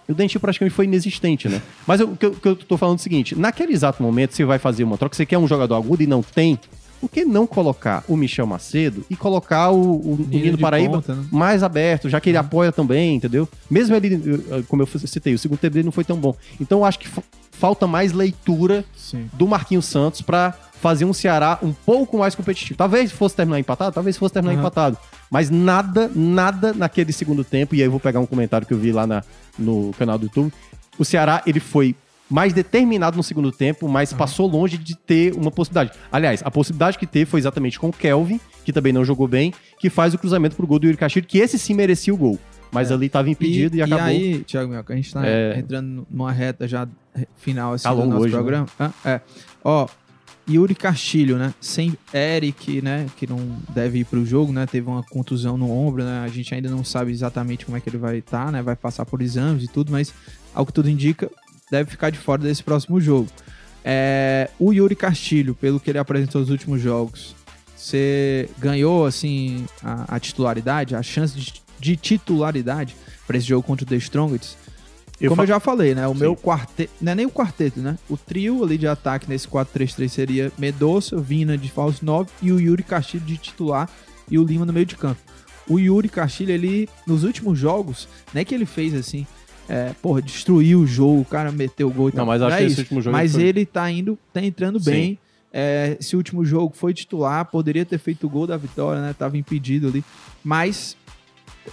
O Dentinho praticamente foi inexistente, né? Mas eu- o que eu, o que eu tô falando é o seguinte: naquele exato momento, você vai fazer uma troca, você quer um jogador agudo e não tem, por que não colocar o Michel Macedo e colocar o, o Nino Paraíba ponta, né? mais aberto, já que ele apoia também, entendeu? Mesmo ele, como eu citei, o segundo tempo dele não foi tão bom. Então eu acho que fa- falta mais leitura Sim. do Marquinhos Santos pra fazer um Ceará um pouco mais competitivo. Talvez fosse terminar empatado, talvez fosse terminar Aham. empatado. Mas nada, nada naquele segundo tempo, e aí eu vou pegar um comentário que eu vi lá na- no canal do YouTube. O Ceará, ele foi mais determinado no segundo tempo, mas passou longe de ter uma possibilidade. Aliás, a possibilidade que teve foi exatamente com o Kelvin, que também não jogou bem, que faz o cruzamento pro gol do Yuri Castilho, que esse sim merecia o gol. Mas É. ali tava impedido e, acabou. aí, Thiago Melco, a gente tá É. entrando numa reta já final assim, Tá do nosso hoje, né? programa. Ah, é. Ó, Yuri Castilho, né? Sem Eric, né? Que não deve ir pro jogo, né? Teve uma contusão no ombro, né? A gente ainda não sabe exatamente como é que ele vai estar, né? Vai passar por exames e tudo, mas ao que tudo indica, deve ficar de fora desse próximo jogo. É, o Yuri Castilho, pelo que ele apresentou nos últimos jogos, você ganhou, assim, a, a titularidade, a chance de, de titularidade para esse jogo contra o The Strongest? Eu Como fa- eu já falei, né? O Sim. meu quarteto. Não é nem o quarteto, né? O trio ali de ataque nesse 4-3-3 seria Medoça, Vina de falso 9 e o Yuri Castilho de titular e o Lima no meio de campo. O Yuri Castilho, ele, nos últimos jogos, não é que ele fez assim, é, porra, destruiu o jogo, o cara meteu o gol e Não, tal. mas acho é que esse isso. último jogo Mas foi- ele tá indo, tá entrando Sim. bem. É, esse último jogo foi titular, poderia ter feito o gol da vitória, né? Tava impedido ali. Mas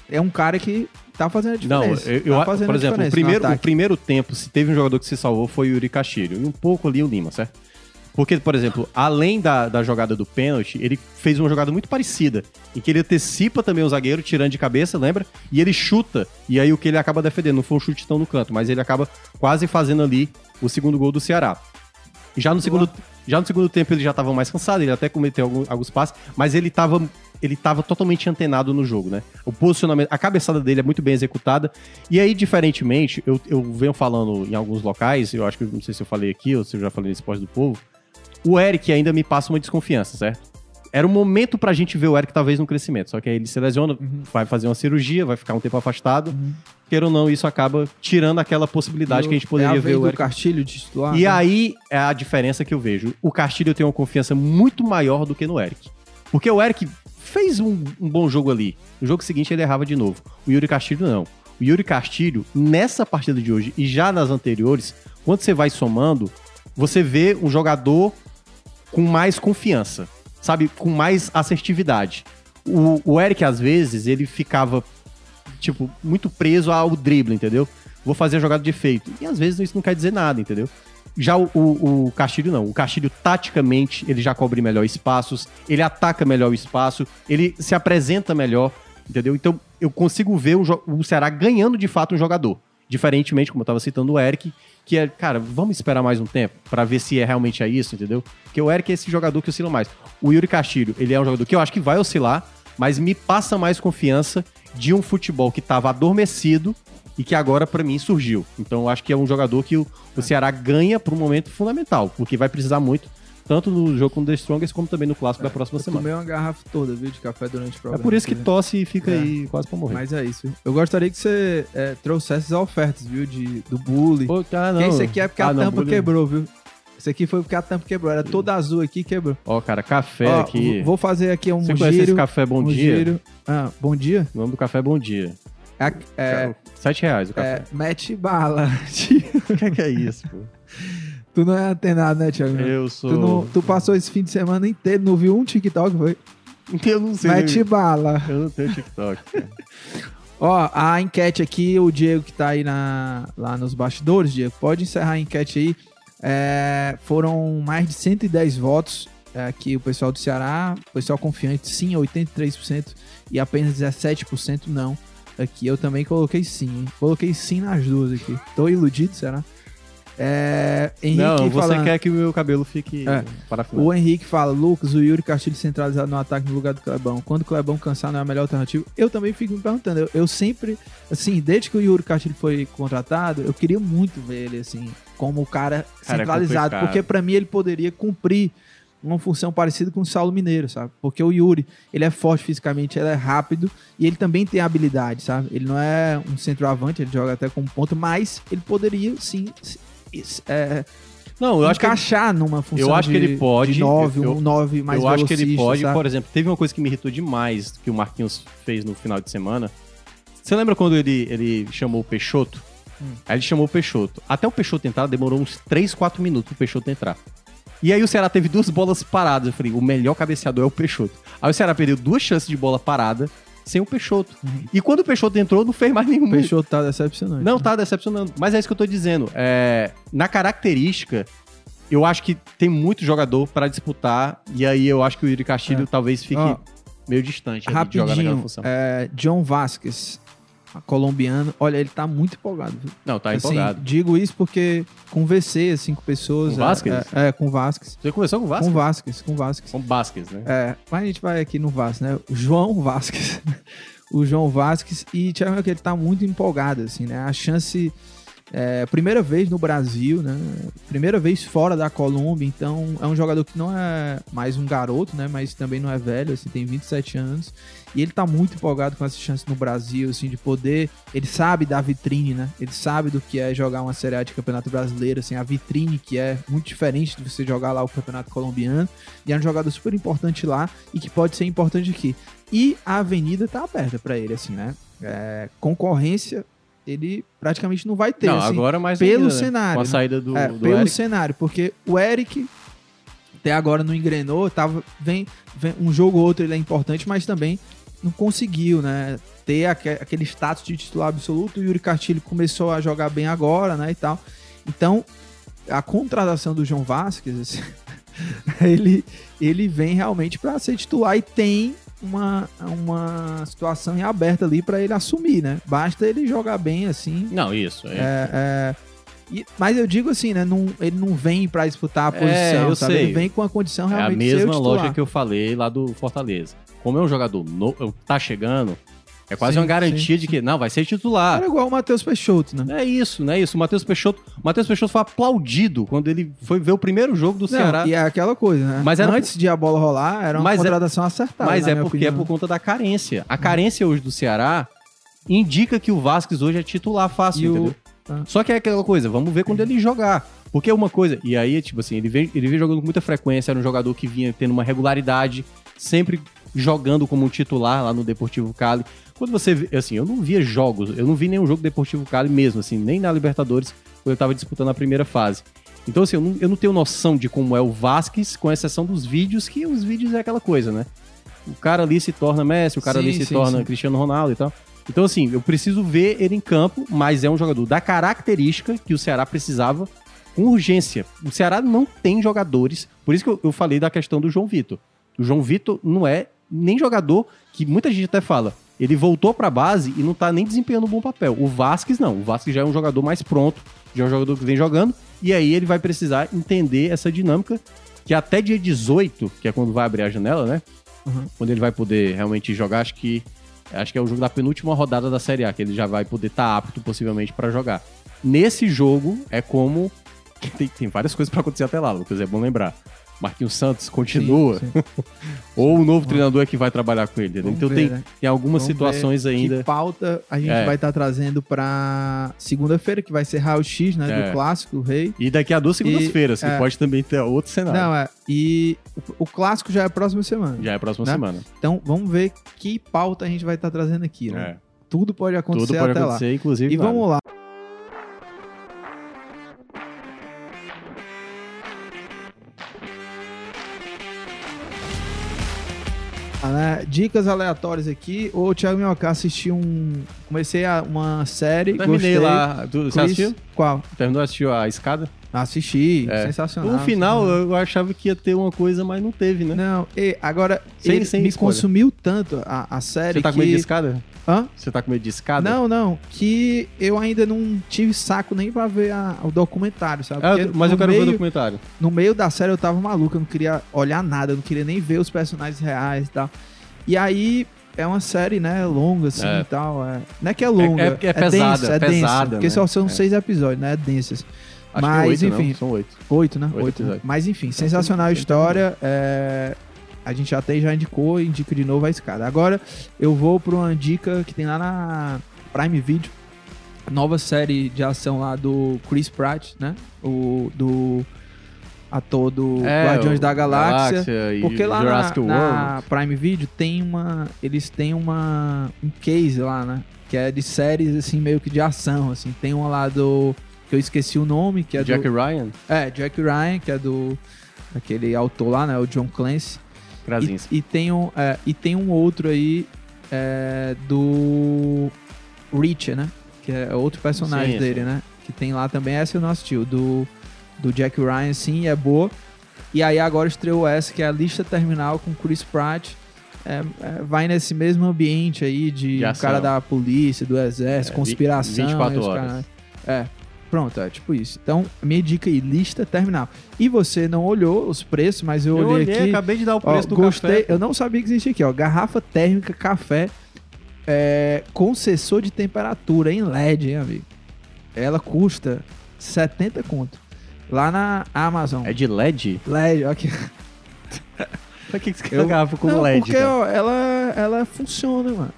é um cara que tá fazendo a Não, diferença. eu, eu tá fazendo por exemplo, o primeiro, o primeiro tempo, se teve um jogador que se salvou, foi o Yuri Castilho. E um pouco ali o Lima, certo? Porque, por exemplo, além da, da jogada do pênalti, ele fez uma jogada muito parecida, em que ele antecipa também o zagueiro, tirando de cabeça, lembra? E ele chuta, e aí o que ele acaba defendendo, não foi um chute tão no canto, mas ele acaba quase fazendo ali o segundo gol do Ceará. Já no segundo, já no segundo tempo ele já estava mais cansado, ele até cometeu algum- alguns passes, mas ele estava ele tava totalmente antenado no jogo, né? O posicionamento, a cabeçada dele é muito bem executada. E aí, diferentemente, eu, eu venho falando em alguns locais, eu acho que não sei se eu falei aqui ou se eu já falei nesse pós do povo, o Eric ainda me passa uma desconfiança, certo? era o momento pra gente ver o Eric talvez no crescimento. Só que aí ele se lesiona, Uhum. vai fazer uma cirurgia, vai ficar um tempo afastado. Queira ou não, isso acaba tirando aquela possibilidade que a gente é a poderia ver o Eric. Castilho titular. E né? aí é a diferença que eu vejo. O Castilho tem uma confiança muito maior do que no Eric. Porque o Eric fez um, um bom jogo ali. No jogo seguinte ele errava de novo. O Yuri Castilho não. O Yuri Castilho, nessa partida de hoje e já nas anteriores, quando você vai somando, você vê um jogador com mais confiança, sabe? Com mais assertividade. O, o Eric, às vezes, ele ficava, tipo, muito preso ao drible, entendeu? Vou fazer a jogada de efeito. E às vezes isso não quer dizer nada, entendeu? Já o, o, o Castilho não. O Castilho, taticamente, ele já cobre melhor espaços, ele ataca melhor o espaço, ele se apresenta melhor, entendeu? Então, eu consigo ver o, o Ceará ganhando de fato um jogador. Diferentemente, como eu tava citando o Eric, que é, cara, vamos esperar mais um tempo pra ver se é realmente é isso, entendeu? Porque o Eric é esse jogador que oscila mais. O Yuri Castilho, ele é um jogador que eu acho que vai oscilar, mas me passa mais confiança de um futebol que tava adormecido e que agora, pra mim, surgiu. Então, eu acho que é um jogador que o, o Ceará ganha por um momento fundamental, porque vai precisar muito, tanto no jogo com The Strongest, como também no clássico da próxima Eu semana. tomei uma garrafa toda, viu, de café durante o É programa. por isso que tosse e fica É. aí quase pra morrer. Mas é isso. Eu gostaria que você é, trouxesse as ofertas, viu, de, do bully. Pô, ah, Porque esse aqui é porque Ah, a não, tampa bullying- quebrou, viu? Esse aqui foi porque a tampa quebrou. Era toda azul aqui quebrou. Ó, cara, café Ó, aqui. Vou fazer aqui um Você conhece esse giro. café Bom um Dia? giro. Ah, bom dia? O nome do café é Bom Dia. É, é, Sete reais o café. é, mete bala. O que, é que é isso, pô? Tu não é antenado, né, Thiago? Eu sou. Tu, não- tu passou esse fim de semana inteiro, não viu um TikTok, foi? Eu não sei. Mete bala. Eu não tenho TikTok. Ó, a enquete aqui, o Diego que tá aí na, lá nos bastidores, Diego, pode encerrar a enquete aí. É, foram mais de 110 votos é, aqui, o pessoal do Ceará, o pessoal confiante, sim, 83%, e apenas 17% não. Aqui eu também coloquei sim, hein? Coloquei sim nas duas aqui. Tô iludido, será? É, Henrique não, você quer que o meu cabelo fique É. para o Henrique fala, Lucas, o Yuri Castilho centralizado no ataque no lugar do Clebão. Quando o Clebão cansar, não é a melhor alternativa? Eu também fico me perguntando. Eu, eu sempre, assim, desde que o Yuri Castilho foi contratado, eu queria muito ver ele, assim, como o cara, Cara, é centralizado. complicado. porque pra mim ele poderia cumprir uma função parecida com o Saulo Mineiro, sabe? Porque o Yuri, ele é forte fisicamente, ele é rápido e ele também tem habilidade, sabe? Ele não é um centroavante, ele joga até como ponto, mas ele poderia, sim, é, Não, eu acho que ele, encaixar numa função eu acho que de- ele pode, de 9, eu- um 9 mais eu acho que ele pode. sabe? Por exemplo, teve uma coisa que me irritou demais que o Marquinhos fez no final de semana. Você lembra quando ele, ele chamou o Peixoto? Hum. Aí ele chamou o Peixoto. Até o Peixoto entrar, demorou uns 3, 4 minutos pro Peixoto entrar. E aí o Ceará teve duas bolas paradas. Eu falei, o melhor cabeceador é o Peixoto. Aí o Ceará perdeu duas chances de bola parada sem o Peixoto. E quando o Peixoto entrou, não fez mais nenhum. O Peixoto tá decepcionante. Não, né? tá decepcionando. Mas é isso que eu tô dizendo. É, na característica, eu acho que tem muito jogador pra disputar. E aí eu acho que o Yuri Castilho É. talvez fique meio distante ali de jogar naquela Rapidinho, função. é, John Vasquez, colombiano. Olha, ele tá muito empolgado. Viu? Não, tá Assim, empolgado. digo isso porque conversei, assim, com pessoas... Com é, Vasquez? É, é, com Vasquez. Você começou com Vasco? Com Vasquez, com Vasquez. Com Vasquez, né? É, mas a gente vai aqui no Vasco, né? João Vasquez. o João Vasquez. E Thiago que ele tá muito empolgado, assim, né? A chance. É, primeira vez no Brasil, né? Primeira vez fora da Colômbia, então é um jogador que não é mais um garoto, né? Mas também não é velho, assim, tem 27 anos. E ele tá muito empolgado com essa chance no Brasil, assim, de poder. Ele sabe da vitrine, né? Ele sabe do que é jogar uma Série A de Campeonato Brasileiro, assim, a vitrine que é muito diferente de você jogar lá o Campeonato Colombiano. E é um jogador super importante lá e que pode ser importante aqui. E a avenida tá aberta pra ele, assim, né? É, concorrência, ele praticamente não vai ter, Não, assim, agora mais pelo ainda, né? cenário, Com a né? saída do, é, do pelo Eric. cenário, porque o Eric até agora não engrenou, tava, vem, vem- um jogo ou outro ele é importante, mas também não conseguiu, né, ter aque- aquele status de titular absoluto. O Yuri Castilho começou a jogar bem agora, né, e tal. Então, a contratação do João Vasquez, ele, ele vem realmente para ser titular e tem uma, uma situação em aberta ali para ele assumir, né? Basta ele jogar bem assim, Não, isso. É. é, é, e- mas eu digo assim, né? Não, ele não vem pra disputar a É, posição, eu sabe? sei. Ele vem com a condição É a realmente ser o mesma lógica que eu falei lá do Fortaleza. Como é um jogador novo, tá chegando, É quase Sim, uma garantia sim, de que, não, vai ser titular. Era igual o Matheus Peixoto, né? É isso, não é isso. O Matheus Peixoto, o Matheus Peixoto foi aplaudido quando ele foi ver o primeiro jogo do Não, Ceará. e é aquela coisa, né? Mas era Antes de a bola rolar, era uma Mas é- contratação acertada. Mas é porque é opinião. por conta da carência. A carência hoje do Ceará indica que o Vasquez hoje é titular fácil, E o- entendeu? Ah. Só que é aquela coisa, vamos ver quando ele jogar. Porque uma coisa, e aí, tipo assim, ele vem, ele vem jogando com muita frequência, era um jogador que vinha tendo uma regularidade, sempre jogando como um titular lá no Deportivo Cali. Quando você, assim, eu não via jogos, eu não vi nenhum jogo Deportivo Cali mesmo, assim, nem na Libertadores, quando eu tava disputando a primeira fase. Então, assim, eu não, eu não tenho noção de como é o Vasquez, com exceção dos vídeos, que os vídeos é aquela coisa, né? O cara ali se torna Messi, o cara Sim, ali se sim, torna sim. Cristiano Ronaldo e tal. Então, assim, eu preciso ver ele em campo, mas é um jogador da característica que o Ceará precisava com urgência. O Ceará não tem jogadores, por isso que eu, eu falei da questão do João Vitor. O João Vitor não é nem jogador que muita gente até fala. Ele voltou pra base e não tá nem desempenhando um bom papel. O Vasquez não. O Vasquez já é um jogador mais pronto, já é um jogador que vem jogando, e aí ele vai precisar entender essa dinâmica que até dia 18, que é quando vai abrir a janela, né? Uhum. Quando ele vai poder realmente jogar, acho que acho que é o jogo da penúltima rodada da Série A, que ele já vai poder estar apto possivelmente pra jogar. Nesse jogo é como tem, tem várias coisas pra acontecer até lá, Lucas, é bom lembrar. Marquinhos Santos continua, Sim, sim. ou o novo treinador é que vai trabalhar com ele. Vamos Então ver, tem, né? tem algumas Vamos situações ainda. Que pauta a gente É. vai estar trazendo pra segunda-feira, que vai ser Raio X, né? É. Do clássico, o Rei. E daqui a duas segundas-feiras, que é. pode também ter outro cenário. Não, é. E o, o clássico já é a próxima semana. Já é a próxima Né? semana. Então vamos ver que pauta a gente vai estar trazendo aqui, né? É. Tudo pode acontecer Tudo pode até acontecer, inclusive. lá. E nada. vamos lá. Né? Dicas aleatórias aqui. O Thiago Minhoca assisti um. Comecei a- uma série. Terminei gostei. lá. Tu, você Chris- assistiu? Qual? Terminou, assistiu a escada? Assisti. É. Sensacional. No final, eu achava que ia ter uma coisa, mas não teve, né? Não, e agora Sem- ele sem me spoiler. consumiu tanto a, a série Você tá com que... medo de escada? Hã? Você tá com medo de escada? Não, não, que eu ainda não tive saco nem pra ver a- o documentário, sabe? É, Porque mas eu quero ver o meio, documentário. No meio da série eu tava maluco, eu não queria olhar nada, eu não queria nem ver os personagens reais e tal. E aí é uma série, né, longa assim É. e tal. É... Não é que é longa, é- é pesada, densa, é é densa, pesada, porque né? só são É. seis episódios, né, densas. Acho Mas, que oito, enfim. não, são oito. Oito, né? Oito Oito. né? Mas enfim, sensacional a história. é, A gente até já indicou, indica de novo a escada. Agora eu vou pra uma dica que tem lá na Prime Video. Nova série de ação lá do Chris Pratt, né? O do ator do Guardiões É, o da Galáxia. e Porque lá na, na Prime Video tem uma. Eles têm uma. um case lá, né? Que é de séries, assim, meio que de ação, assim. Tem uma lá do. Que eu esqueci o nome, que é Jack do. Ryan, É, Jack Ryan, que é do. Aquele autor lá, né? O John Clancy. Krasinski. E, e tem um, é, e tem um outro aí é, do Reacher, né? Que é outro personagem Sim, dele, sim. né? Que tem lá também. Essa eu não assisti. o Do, do Jack Ryan, sim, é boa. E aí agora estreou essa, que é a lista terminal com Chris Pratt. É, é, vai nesse mesmo ambiente aí de, De um cara da polícia, do exército, É, conspiração. 24 e os horas. caras- É, pronto, é tipo isso. Então, minha dica aí, lista terminal. E você não olhou os preços, mas eu, Eu olhei, olhei, aqui. acabei de dar o Ó, preço do gostei, café. eu não sabia que existia aqui, ó. Garrafa térmica café é, com sensor de temperatura em LED, hein, amigo? Ela custa 70 conto. Lá na Amazon. É de LED? LED, ó aqui. Pra que que você quer Eu- garrafa com não, LED? porque cara? ó, ela, ela funciona, mano.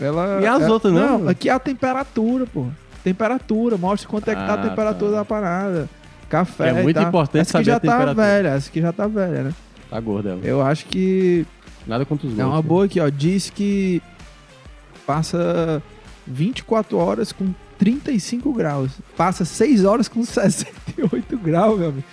Ela, E as ela- outras, não? Não, aqui é a temperatura, pô. Temperatura, mostra quanto é que tá a Ah, temperatura tá. da parada. Café. É muito tal. importante essa saber já a tá temperatura. velha, essa aqui já tá velha, né? Tá gorda ela. Eu acho que Nada contra os É uma gostos. boa aqui, ó. Diz que passa 24 horas com 35 graus. Passa 6 horas com 68 graus, meu amigo.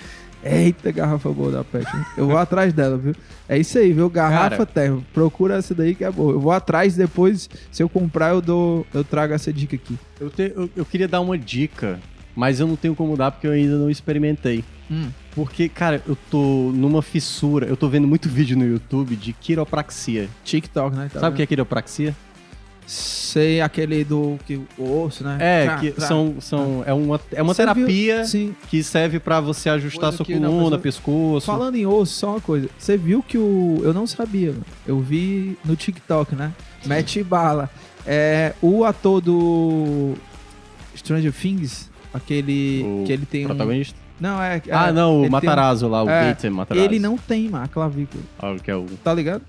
Eita, garrafa boa da Pet. hein? Eu vou atrás dela, viu? É isso aí, viu? Garrafa Cara. terra. Procura essa daí que é boa. Eu vou atrás depois, se eu comprar, eu dou, eu trago essa dica aqui. Eu, te- eu- eu queria dar uma dica, mas eu não tenho como dar porque eu ainda não experimentei. Hum. Porque, cara, eu tô numa fissura. Eu tô vendo muito vídeo no YouTube de quiropraxia. TikTok, né? Tá Sabe o que é quiropraxia? Sei aquele do que o osso, né? É, Tra- que tra- são, são, é uma, é uma terapia Sim. que serve pra você ajustar Coisa sua coluna, pescoço. Falando em osso, só uma coisa. Você viu que o. Eu não sabia, mano. Eu vi no TikTok, né? Mete bala. É, o ator do Stranger Things, aquele. O que ele tem um. protagonista. Não, é. Ah, é, não, o Matarazzo lá, o É, um- Matarazzo. Ele não tem, a clavícula. Ah, que é o, Tá ligado?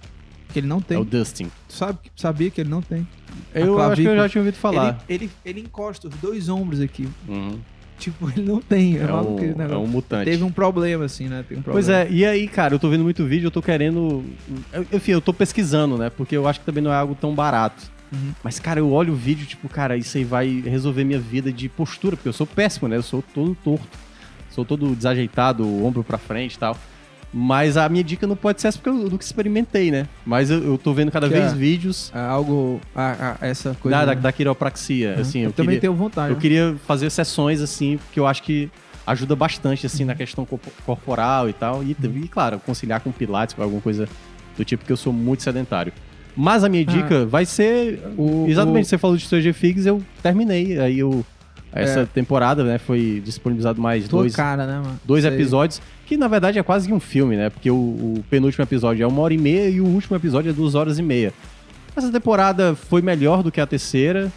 Que ele não tem. é o Dustin. Tu sabe, sabia que ele não tem. Eu acho que eu já tinha ouvido falar. Ele, ele, ele encosta os dois ombros aqui. Uhum. Tipo, ele não tem. É, É, um, aquele negócio. é um mutante. Teve um problema, assim, né? Tem um Pois problema. é, e aí, cara, eu tô vendo muito vídeo, eu tô querendo. eu- Enfim, eu tô pesquisando, né? Porque eu acho que também não é algo tão barato. Uhum. Mas, cara, eu olho o vídeo, tipo, cara, isso aí vai resolver minha vida de postura, porque eu sou péssimo, né? Eu sou todo torto. Sou todo desajeitado, ombro pra frente e tal. Mas a minha dica não pode ser essa porque eu nunca experimentei, né? Mas eu, eu tô vendo cada Que vez é- vídeos É algo. essa coisa. da, da, da quiropraxia, Uhum. assim. eu, Eu, também queria, tenho vontade. eu né? queria fazer sessões, assim, porque eu acho que ajuda bastante, assim, na questão corpo- corporal e tal. E, e, claro, conciliar com pilates, com alguma coisa do tipo, porque eu sou muito sedentário. Mas a minha Ah. dica vai ser... O- exatamente, o- você falou de Stranger Things, eu terminei. Aí eu... Essa É. temporada, né, foi disponibilizado mais dois, cara, né, mano? dois aí. episódios, que na verdade é quase que um filme, né? Porque o, o penúltimo episódio é uma hora e meia e o último episódio é duas horas e meia. Essa temporada foi melhor do que a terceira.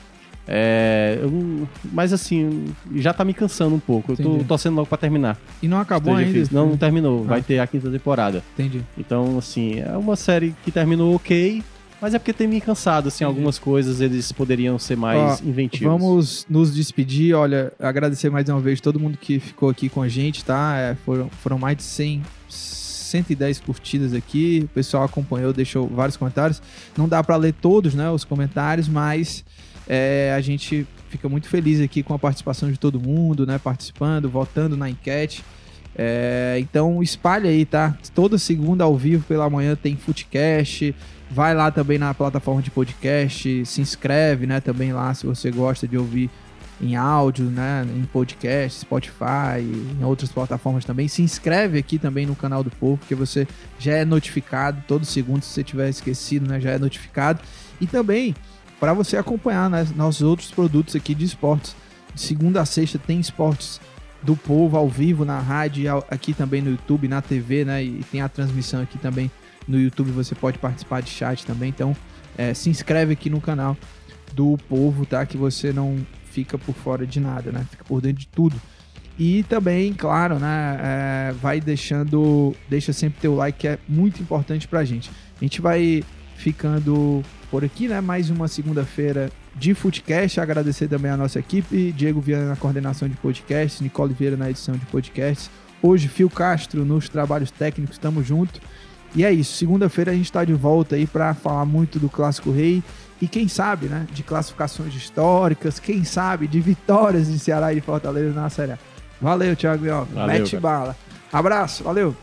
é, eu- mas assim, já tá me cansando um pouco. Eu tô Entendi. torcendo logo pra terminar. E não acabou ainda? Não, não terminou. Vai Ah. ter a quinta temporada. Entendi. Então, assim, é uma série que terminou ok, mas é porque tem me cansado, assim, Entendi. algumas coisas eles poderiam ser mais Ó, inventivos. Vamos nos despedir. Olha, agradecer mais uma vez todo mundo que ficou aqui com a gente, tá? É, foram, foram mais de 100, 110 curtidas aqui. O pessoal acompanhou, deixou vários comentários. Não dá pra ler todos, né, os comentários, mas é, a gente fica muito feliz aqui com a participação de todo mundo, né? Participando, votando na enquete. É, então espalha aí, tá? Toda segunda ao vivo pela manhã tem Footcast. Vai lá também na plataforma de podcast, se inscreve, né? Também lá se você gosta de ouvir em áudio, né? Em podcast, Spotify, em outras plataformas também. Se inscreve aqui também no canal do Povo, porque você já é notificado todo segundo. Se você tiver esquecido, né? Já é notificado. E também para você acompanhar né, nossos outros produtos aqui de esportes. De segunda a sexta tem esportes do povo ao vivo na rádio, aqui também no YouTube, na TV, né? E tem a transmissão aqui também no YouTube. Você pode participar de chat também. Então, é, se inscreve aqui no canal do povo, tá? Que você não fica por fora de nada, né? Fica por dentro de tudo. E também, claro, né? é, vai deixando, deixa sempre teu like que é muito importante pra gente. A gente vai ficando por aqui, né? Mais uma segunda-feira de Footcast. Agradecer também a nossa equipe, Diego Viana na coordenação de podcasts, Nicole Vieira na edição de podcasts. Hoje, Fio Castro nos trabalhos técnicos, tamo junto. E é isso, segunda-feira a gente tá de volta aí para falar muito do Clássico Rei e quem sabe, né, de classificações históricas, quem sabe de vitórias de Ceará e de Fortaleza na Série A. Valeu, Thiago Mioca. Mete cara. bala. Abraço, valeu.